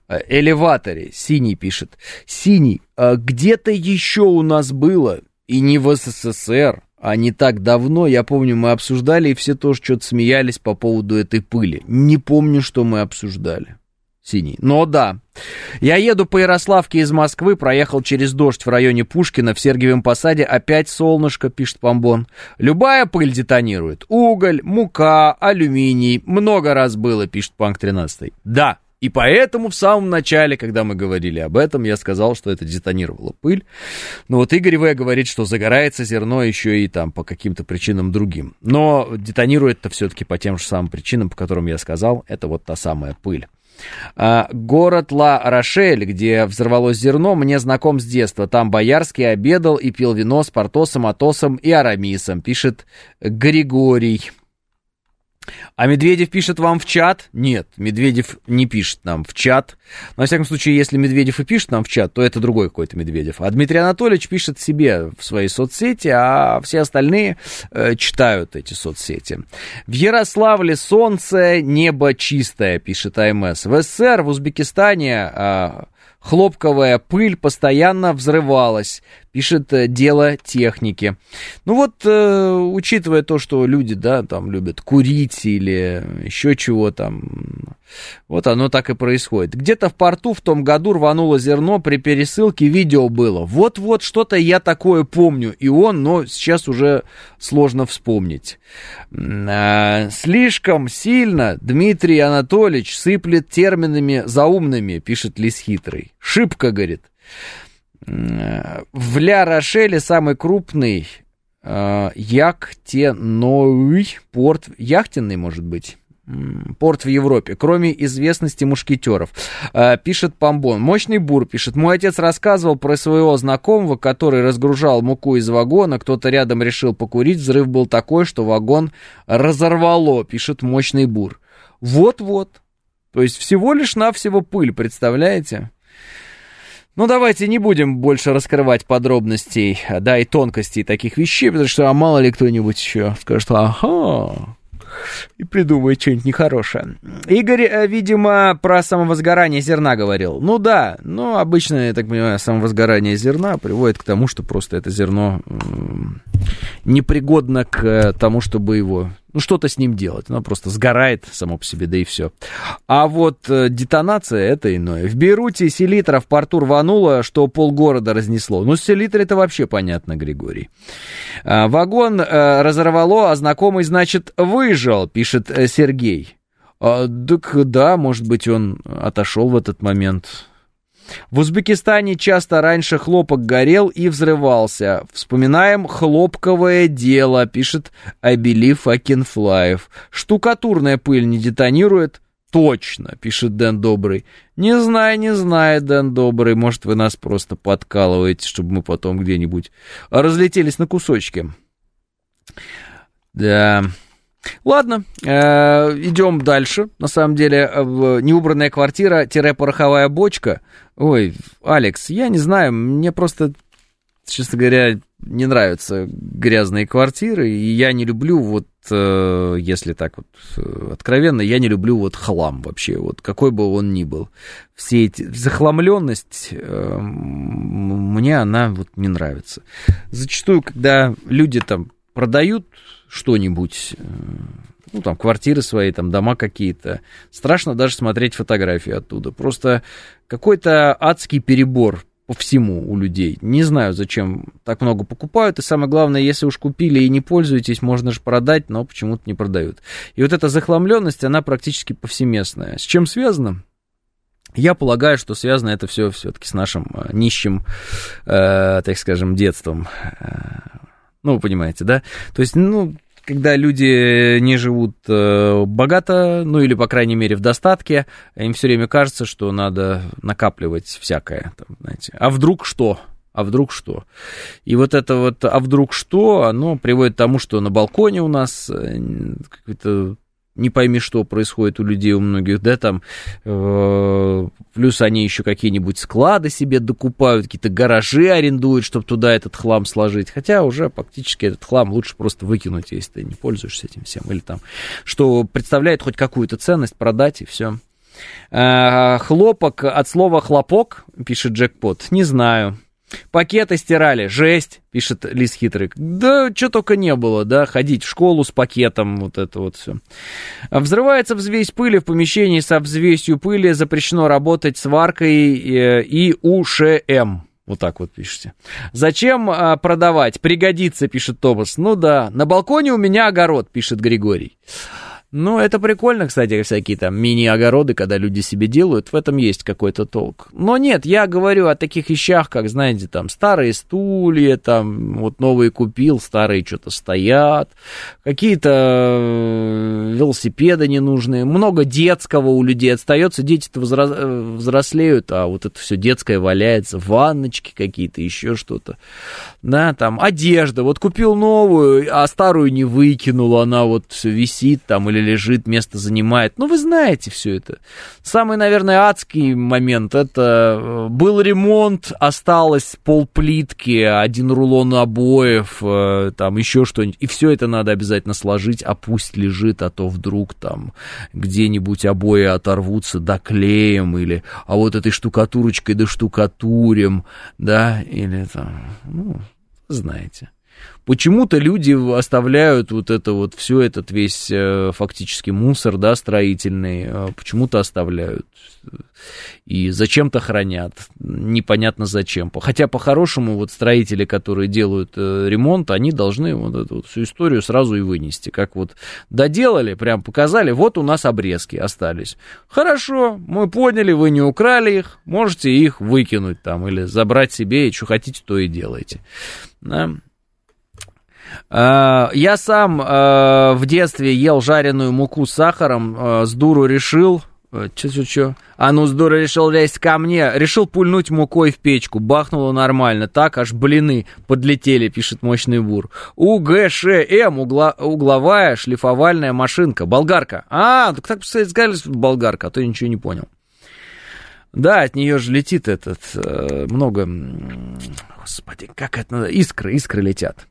э, элеваторе. Синий пишет. Синий, э, где-то еще у нас было, и не в СССР, а не так давно, я помню, мы обсуждали, и все тоже что-то смеялись по поводу этой пыли. Не помню, что мы обсуждали синий. Но да, я еду по Ярославке из Москвы, проехал через дождь в районе Пушкина, в Сергиевом Посаде, опять солнышко, пишет Помбон. Любая пыль детонирует. Уголь, мука, алюминий. Много раз было, пишет Панк 13. Да, и поэтому в самом начале, когда мы говорили об этом, я сказал, что это детонировала пыль. Но вот Игорь В. говорит, что загорается зерно еще и там по каким-то причинам другим. Но детонирует это все-таки по тем же самым причинам, по которым я сказал. Это вот та самая пыль. А, город Ла-Рошель, где взорвалось зерно, мне знаком с детства. Там Боярский обедал и пил вино с Портосом, Атосом и Арамисом, пишет Григорий. А Медведев пишет вам в чат? Нет, Медведев не пишет нам в чат. Но, во всяком случае, если Медведев и пишет нам в чат, то это другой какой-то Медведев. А Дмитрий Анатольевич пишет себе в своей соцсети, а все остальные э, читают эти соцсети. В Ярославле солнце, небо чистое, пишет АМС. В СССР, в Узбекистане... Э, хлопковая пыль постоянно взрывалась, пишет э, дело техники. Ну вот, э, учитывая то, что люди, да, там любят курить или еще чего там, вот оно так и происходит. Где-то в порту в том году рвануло зерно, при пересылке видео было. Вот-вот что-то я такое помню, и он, но сейчас уже сложно вспомнить. А, слишком сильно Дмитрий Анатольевич сыплет терминами заумными, пишет Лис Хитрый. Шибко, говорит. В Ля-Рошеле самый крупный э, яхтенный порт, яхтенный, может быть, порт в Европе, кроме известности мушкетеров. Э, пишет Помбон. Мощный бур пишет. Мой отец рассказывал про своего знакомого, который разгружал муку из вагона. Кто-то рядом решил покурить. Взрыв был такой, что вагон разорвало, пишет мощный бур. Вот-вот. То есть всего лишь навсего пыль, представляете? Ну, давайте не будем больше раскрывать подробностей, да, и тонкостей таких вещей, потому что, а мало ли кто-нибудь еще скажет, ага, и придумает что-нибудь нехорошее. Игорь, э, видимо, про самовозгорание зерна говорил. Ну да, но обычно, я так понимаю, самовозгорание зерна приводит к тому, что просто это зерно непригодно к тому, чтобы его ну, что-то с ним делать. Оно просто сгорает само по себе, да и все. А вот э, детонация это иное. В Бейруте селитра в порту рвануло, что полгорода разнесло. Ну, селитра это вообще понятно, Григорий. А, вагон э, разорвало, а знакомый, значит, выжил, пишет э, Сергей. А, так да, может быть, он отошел в этот момент. В Узбекистане часто раньше хлопок горел и взрывался. Вспоминаем хлопковое дело, пишет Абелив Акинфлаев. Штукатурная пыль не детонирует? Точно, пишет Дэн Добрый. Не знаю, не знаю, Дэн Добрый. Может, вы нас просто подкалываете, чтобы мы потом где-нибудь разлетелись на кусочки. Да, Ладно, э, идем дальше. На самом деле, э, неубранная квартира-пороховая бочка. Ой, Алекс, я не знаю, мне просто, честно говоря, не нравятся грязные квартиры, и я не люблю вот, э, если так вот э, откровенно, я не люблю вот хлам вообще, вот какой бы он ни был. Все эти, захламленность, э, мне она вот не нравится. Зачастую, когда люди там продают что-нибудь, э, ну, там, квартиры свои, там, дома какие-то. Страшно даже смотреть фотографии оттуда. Просто какой-то адский перебор по всему у людей. Не знаю, зачем так много покупают. И самое главное, если уж купили и не пользуетесь, можно же продать, но почему-то не продают. И вот эта захламленность, она практически повсеместная. С чем связано? Я полагаю, что связано это все все-таки с нашим э, нищим, э, так скажем, детством. Э, ну, вы понимаете, да? То есть, ну, когда люди не живут э, богато, ну или, по крайней мере, в достатке, им все время кажется, что надо накапливать всякое. Там, знаете. А вдруг что? А вдруг что? И вот это вот «а вдруг что?» оно приводит к тому, что на балконе у нас э, какой-то не пойми, что происходит у людей, у многих, да, там, э, плюс они еще какие-нибудь склады себе докупают, какие-то гаражи арендуют, чтобы туда этот хлам сложить, хотя уже фактически этот хлам лучше просто выкинуть, если ты не пользуешься этим всем, или там, что представляет хоть какую-то ценность, продать и все. Э, хлопок от слова хлопок, пишет Джекпот, не знаю, Пакеты стирали, жесть, пишет Лис Хитрый. Да, что только не было, да, ходить в школу с пакетом, вот это вот все. Взрывается взвесь пыли в помещении со взвесью пыли, запрещено работать сваркой э, и УШМ. Вот так вот пишете. Зачем а, продавать? Пригодится, пишет Томас. Ну да, на балконе у меня огород, пишет Григорий. Ну, это прикольно, кстати, всякие там мини-огороды, когда люди себе делают, в этом есть какой-то толк. Но нет, я говорю о таких вещах, как, знаете, там, старые стулья, там, вот новые купил, старые что-то стоят, какие-то э, велосипеды ненужные, много детского у людей остается, дети-то э, взрослеют, а вот это все детское валяется, ванночки какие-то, еще что-то, да, там, одежда, вот купил новую, а старую не выкинул, она вот все висит там, или лежит, место занимает. Ну, вы знаете все это. Самый, наверное, адский момент, это э, был ремонт, осталось полплитки, один рулон обоев, э, там еще что-нибудь. И все это надо обязательно сложить, а пусть лежит, а то вдруг там где-нибудь обои оторвутся, доклеем, или а вот этой штукатурочкой доштукатурим, да, или там, ну, знаете. Почему-то люди оставляют вот это вот, все этот весь э, фактически мусор, да, строительный, э, почему-то оставляют. И зачем-то хранят, непонятно зачем. Хотя по-хорошему вот строители, которые делают э, ремонт, они должны вот эту вот всю историю сразу и вынести. Как вот доделали, прям показали, вот у нас обрезки остались. Хорошо, мы поняли, вы не украли их, можете их выкинуть там или забрать себе, и что хотите, то и делайте. Да? Э, я сам э, в детстве ел жареную муку с сахаром, э, с дуру решил, Че-че-че? А ну, с дуру решил лезть ко мне. Решил пульнуть мукой в печку. Бахнуло нормально. Так аж блины подлетели, пишет мощный бур. УГШМ, угла, угловая шлифовальная машинка. Болгарка. А, так так сказали, болгарка, а то я ничего не понял. Да, от нее же летит этот, много, господи, как это, искры, искры летят.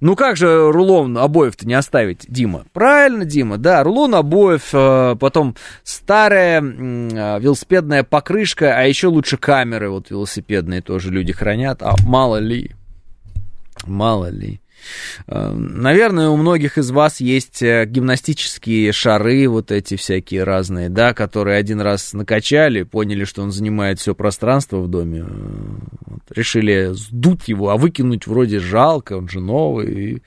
Ну как же рулон обоев-то не оставить, Дима? Правильно, Дима, да, рулон обоев, э, потом старая э, велосипедная покрышка, а еще лучше камеры вот велосипедные тоже люди хранят, а мало ли, мало ли. Э, наверное, у многих из вас есть э, гимнастические шары, вот эти всякие разные, да, которые один раз накачали, поняли, что он занимает все пространство в доме, э, вот, решили сдуть его, а выкинуть вроде жалко, он же новый. И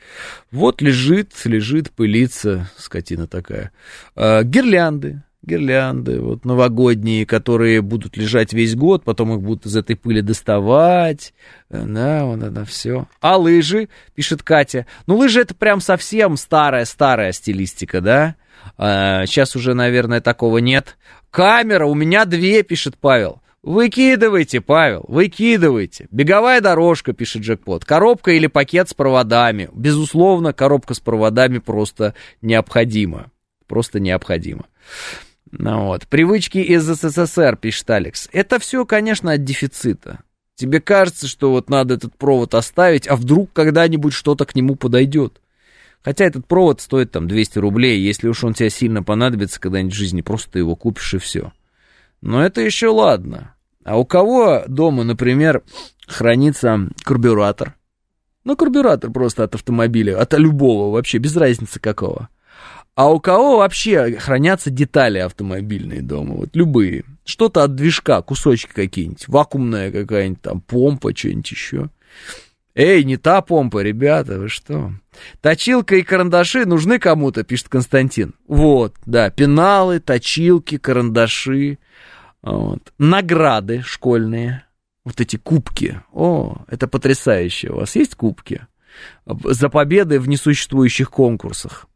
вот лежит, лежит, пылится, скотина такая. Гирлянды, гирлянды вот новогодние, которые будут лежать весь год, потом их будут из этой пыли доставать, да, вот это все. А лыжи, пишет Катя, ну лыжи это прям совсем старая-старая стилистика, да, а, сейчас уже, наверное, такого нет. Камера, у меня две, пишет Павел. Выкидывайте, Павел, выкидывайте. Беговая дорожка, пишет Джекпот. Коробка или пакет с проводами. Безусловно, коробка с проводами просто необходима. Просто необходима. Ну вот. Привычки из СССР, пишет Алекс. Это все, конечно, от дефицита. Тебе кажется, что вот надо этот провод оставить, а вдруг когда-нибудь что-то к нему подойдет. Хотя этот провод стоит там 200 рублей, если уж он тебе сильно понадобится когда-нибудь в жизни, просто ты его купишь и все. Но это еще ладно. А у кого дома, например, хранится карбюратор? Ну, карбюратор просто от автомобиля, от любого вообще, без разницы какого. А у кого вообще хранятся детали автомобильные дома? Вот любые. Что-то от движка, кусочки какие-нибудь, вакуумная какая-нибудь там помпа, что-нибудь еще. Эй, не та помпа, ребята, вы что? Точилка и карандаши нужны кому-то, пишет Константин. Вот, да, пеналы, точилки, карандаши, вот. награды школьные, вот эти кубки. О, это потрясающе. У вас есть кубки? За победы в несуществующих конкурсах.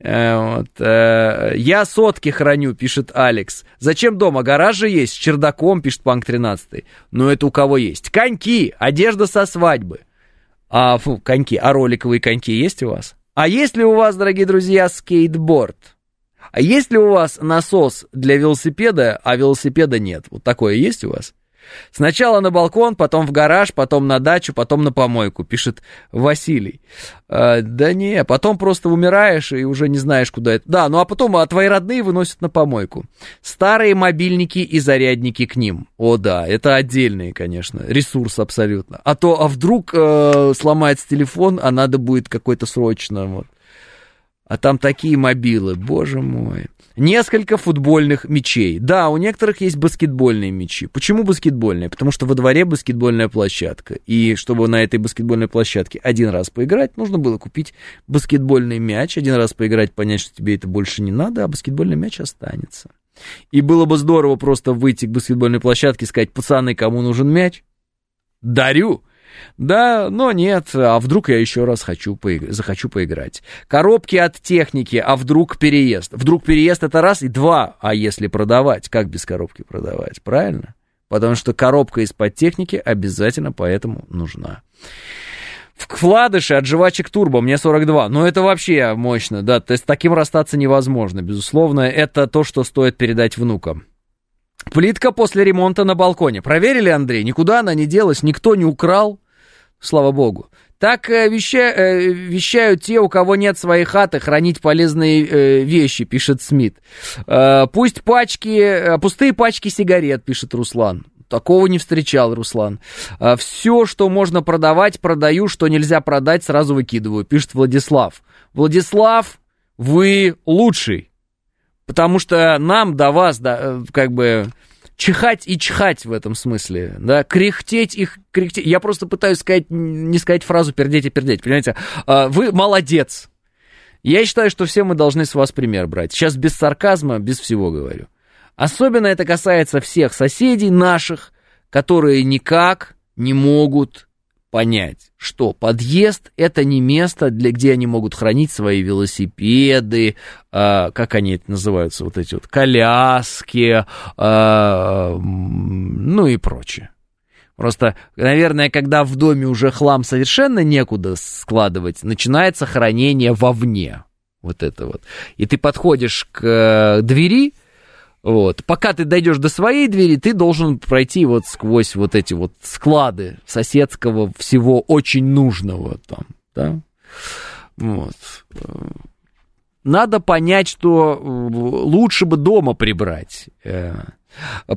Э, вот. Э, я сотки храню, пишет Алекс. Зачем дома? Гараж же есть, с чердаком, пишет Панк 13. Ну, это у кого есть? Коньки, одежда со свадьбы. А, фу, коньки, а роликовые коньки есть у вас? А есть ли у вас, дорогие друзья, скейтборд? А есть ли у вас насос для велосипеда, а велосипеда нет? Вот такое есть у вас? Сначала на балкон, потом в гараж, потом на дачу, потом на помойку, пишет Василий. А, да не, потом просто умираешь и уже не знаешь, куда это. Да, ну а потом а твои родные выносят на помойку. Старые мобильники и зарядники к ним. О да, это отдельный, конечно, ресурс абсолютно. А то, а вдруг э, сломается телефон, а надо будет какой-то срочно вот. А там такие мобилы, боже мой. Несколько футбольных мячей. Да, у некоторых есть баскетбольные мячи. Почему баскетбольные? Потому что во дворе баскетбольная площадка. И чтобы на этой баскетбольной площадке один раз поиграть, нужно было купить баскетбольный мяч, один раз поиграть, понять, что тебе это больше не надо, а баскетбольный мяч останется. И было бы здорово просто выйти к баскетбольной площадке и сказать, пацаны, кому нужен мяч? Дарю! Да, но нет, а вдруг я еще раз хочу поиг... захочу поиграть. Коробки от техники, а вдруг переезд? Вдруг переезд это раз и два, а если продавать, как без коробки продавать, правильно? Потому что коробка из-под техники обязательно поэтому нужна. Вкладыши от жвачек Турбо, мне 42. Ну, это вообще мощно, да. То есть таким расстаться невозможно, безусловно. Это то, что стоит передать внукам. Плитка после ремонта на балконе. Проверили, Андрей? Никуда она не делась, никто не украл слава богу. Так э, веща, э, вещают те, у кого нет своей хаты, хранить полезные э, вещи, пишет Смит. Пусть пачки, пустые пачки сигарет, пишет Руслан. Такого не встречал, Руслан. Все, что можно продавать, продаю, что нельзя продать, сразу выкидываю, пишет Владислав. Владислав, вы лучший. Потому что нам до вас, да, как бы чихать и чихать в этом смысле, да, кряхтеть их, кряхтеть. Я просто пытаюсь сказать, не сказать фразу пердеть и пердеть, понимаете? А, вы молодец. Я считаю, что все мы должны с вас пример брать. Сейчас без сарказма, без всего говорю. Особенно это касается всех соседей наших, которые никак не могут понять, что подъезд это не место, для, где они могут хранить свои велосипеды, э, как они это называются, вот эти вот коляски, э, ну и прочее. Просто, наверное, когда в доме уже хлам совершенно некуда складывать, начинается хранение вовне. Вот это вот. И ты подходишь к э, двери, вот. Пока ты дойдешь до своей двери, ты должен пройти вот сквозь вот эти вот склады соседского всего очень нужного там, да. Вот. Надо понять, что э, лучше бы дома прибрать. Э,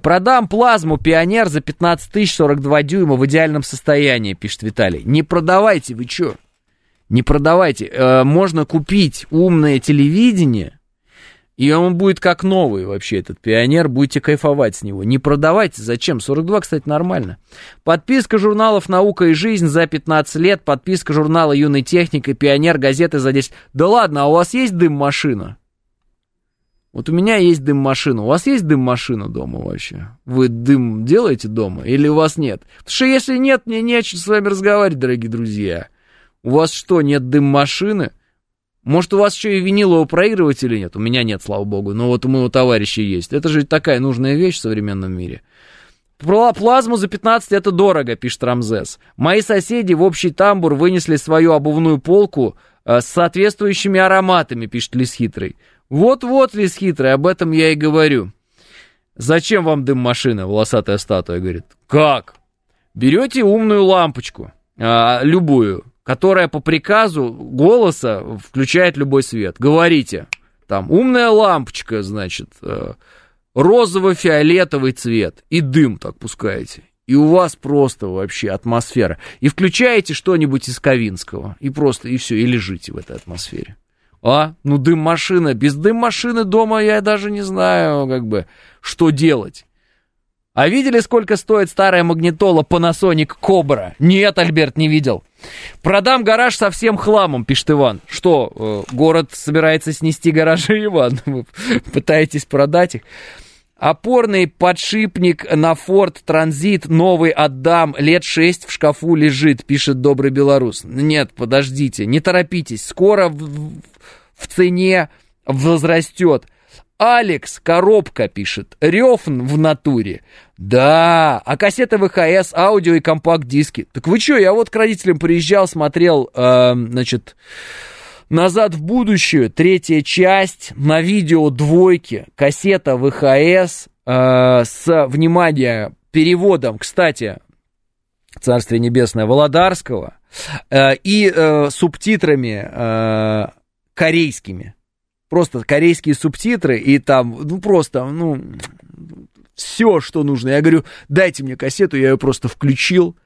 продам плазму Пионер за 15 тысяч 42 дюйма в идеальном состоянии, пишет Виталий. Не продавайте, вы чё? Не продавайте. Э, можно купить умное телевидение, и он будет как новый вообще, этот пионер, будете кайфовать с него. Не продавайте, зачем? 42, кстати, нормально. Подписка журналов «Наука и жизнь» за 15 лет, подписка журнала «Юный техник» и «Пионер» газеты за 10. Да ладно, а у вас есть дым-машина? Вот у меня есть дым-машина. У вас есть дым-машина дома вообще? Вы дым делаете дома или у вас нет? Потому что если нет, мне не о чем с вами разговаривать, дорогие друзья. У вас что, нет дым-машины? Может, у вас еще и винилового проигрывателя нет? У меня нет, слава богу, но вот у моего товарища есть. Это же такая нужная вещь в современном мире. Плазму за 15 это дорого, пишет Рамзес. Мои соседи в общий тамбур вынесли свою обувную полку э, с соответствующими ароматами, пишет Лис Хитрый. Вот-вот, Лис Хитрый, об этом я и говорю. Зачем вам дым-машина, волосатая статуя, говорит. Как? Берете умную лампочку, э, любую, которая по приказу голоса включает любой свет. Говорите, там, умная лампочка, значит, э, розово-фиолетовый цвет, и дым так пускаете. И у вас просто вообще атмосфера. И включаете что-нибудь из Ковинского, и просто, и все, и лежите в этой атмосфере. А, ну дым-машина, без дым-машины дома я даже не знаю, как бы, что делать. А видели, сколько стоит старая магнитола Panasonic Cobra? Нет, Альберт, не видел. Продам гараж со всем хламом, пишет Иван. Что, э, город собирается снести гаражи, Иван? Вы пытаетесь продать их? Опорный подшипник на Ford Transit новый отдам, лет шесть в шкафу лежит, пишет добрый белорус. Нет, подождите, не торопитесь, скоро в, в цене возрастет. Алекс Коробка пишет. Рёфн в натуре. Да, а кассеты ВХС, аудио и компакт-диски. Так вы что, я вот к родителям приезжал, смотрел, э, значит, «Назад в будущее», третья часть, на видео двойки, кассета ВХС э, с, внимание, переводом, кстати, Царствие Небесное, Володарского, э, и э, субтитрами э, корейскими просто корейские субтитры, и там, ну, просто, ну, все, что нужно. Я говорю, дайте мне кассету, я ее просто включил,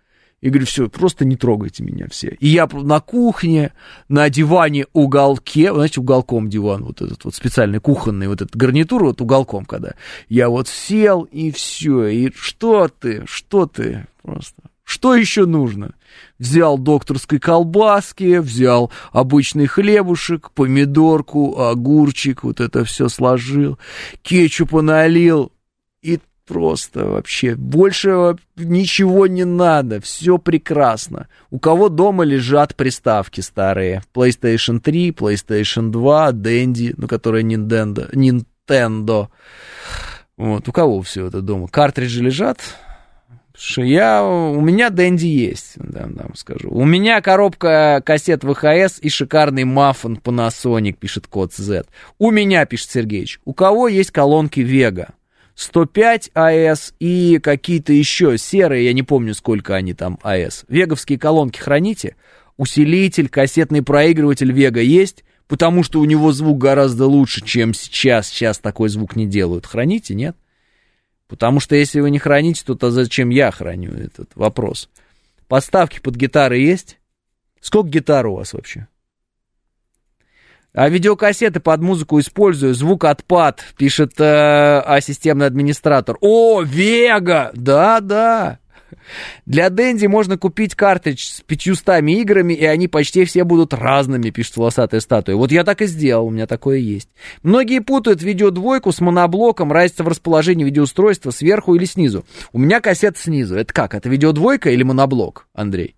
и говорю, все, просто не трогайте меня все. И я на кухне, на диване уголке, знаете, уголком диван, вот этот вот специальный кухонный, вот этот гарнитур, вот уголком, когда я вот сел, и все, и что ты, что ты, просто, что еще нужно? Взял докторской колбаски, взял обычный хлебушек, помидорку, огурчик, вот это все сложил, кетчупа налил, и просто вообще больше ничего не надо, все прекрасно. У кого дома лежат приставки старые? PlayStation 3, PlayStation 2, Dendy, ну, которая Nintendo, Nintendo. Вот, у кого все это дома? Картриджи лежат? Что я, у меня Дэнди есть, да, да, скажу. У меня коробка кассет ВХС и шикарный маффин Panasonic, пишет код Z. У меня, пишет Сергеевич, у кого есть колонки Vega? 105 АС и какие-то еще серые, я не помню, сколько они там АС. Веговские колонки храните? Усилитель, кассетный проигрыватель Вега есть? Потому что у него звук гораздо лучше, чем сейчас. Сейчас такой звук не делают. Храните, нет? Потому что если вы не храните, то, то зачем я храню этот вопрос? Подставки под гитары есть? Сколько гитар у вас вообще? А видеокассеты под музыку использую, звук отпад, пишет э, а системный администратор. О, Вега! Да, да. Для Дэнди можно купить картридж с 500 играми, и они почти все будут разными, пишет волосатая статуя. Вот я так и сделал, у меня такое есть. Многие путают видеодвойку с моноблоком, разница в расположении видеоустройства сверху или снизу. У меня кассет снизу. Это как? Это видеодвойка или моноблок, Андрей?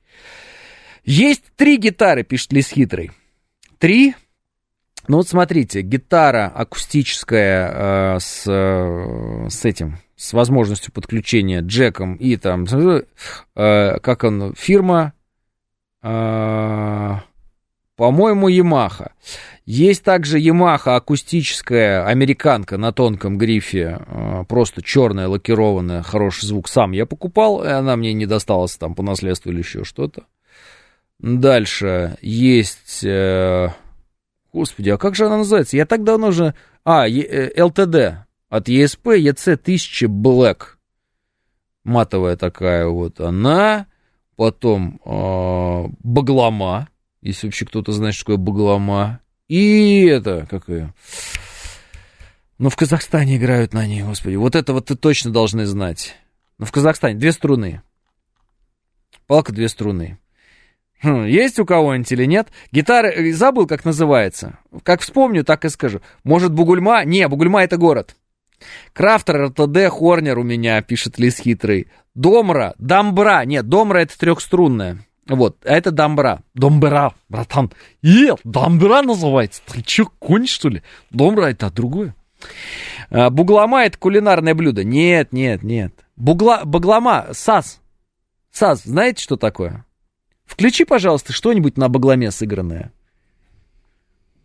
Есть три гитары, пишет Лис Хитрый. Три? Ну вот смотрите, гитара акустическая э, с, э, с этим, с возможностью подключения джеком и там, э, как он, фирма, э, по-моему, Yamaha. Есть также Yamaha акустическая американка на тонком грифе, э, просто черная, лакированная, хороший звук. Сам я покупал, и она мне не досталась там по наследству или еще что-то. Дальше есть... Э, господи, а как же она называется? Я так давно уже... А, LTD, э, от ESP EC1000 Black. Матовая такая вот она. Потом э, Баглама. Если вообще кто-то знает, что такое баглома. И это, как ее... Ну, в Казахстане играют на ней, господи. Вот это вот ты точно должны знать. Ну, в Казахстане две струны. Палка две струны. Хм, есть у кого-нибудь или нет? Гитара, э, забыл, как называется. Как вспомню, так и скажу. Может, Бугульма? Не, Бугульма это город. Крафтер, РТД, Хорнер у меня, пишет Лис Хитрый. Домра, Дамбра. Нет, Домра это трехструнная. Вот, а это дамбра. Домбра, братан. Е, дамбра называется. Ты чё, конь, что ли? Домбра это другое. А, буглама это кулинарное блюдо. Нет, нет, нет. Бугла, баглама, сас. Сас, знаете, что такое? Включи, пожалуйста, что-нибудь на багламе сыгранное.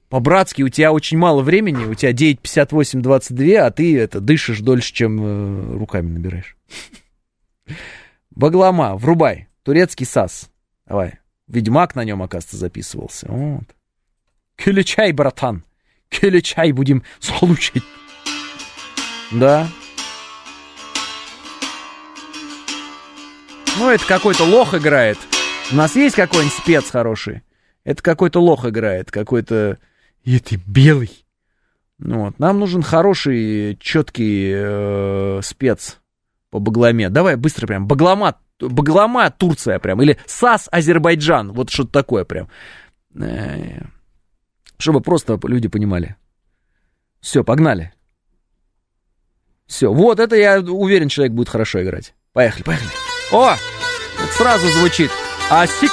По-братски, у тебя очень мало времени, у тебя 9.58.22, а ты это дышишь дольше, чем э, руками набираешь. Баглама, врубай. Турецкий сас. Давай. Ведьмак на нем, оказывается, записывался. Вот. Келечай, братан. Келечай будем слушать. Да. Ну, это какой-то лох играет. У нас есть какой-нибудь спец хороший? Это какой-то лох играет, какой-то... И ты белый. Ну, вот. Нам нужен хороший, четкий э, спец по багламе. Давай быстро прям. Баглама, баглама Турция прям. Или САС Азербайджан. Вот что-то такое прям. Э, чтобы просто люди понимали. Все, погнали. Все, вот это я уверен, человек будет хорошо играть. Поехали, поехали. О, вот сразу звучит. Асик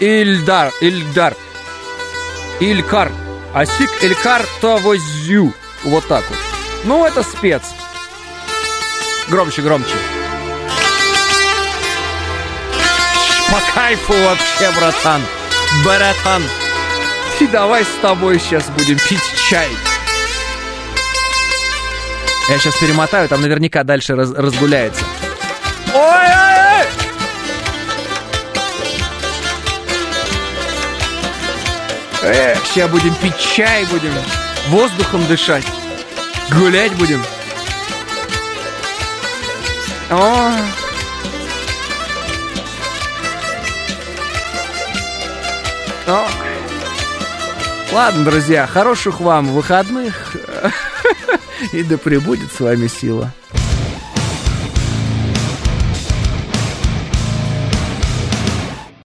Ильдар, Ильдар, Илькар. Асик Илькар Тавозю. Вот так вот. Ну, это спец. Громче, громче. По кайфу вообще, братан. Братан. И давай с тобой сейчас будем пить чай. Я сейчас перемотаю, там наверняка дальше раз, разгуляется. Ой-ой-ой! Эх, сейчас будем пить чай, будем воздухом дышать. Гулять будем. О. О. Ладно, друзья, хороших вам выходных. И да пребудет с вами сила.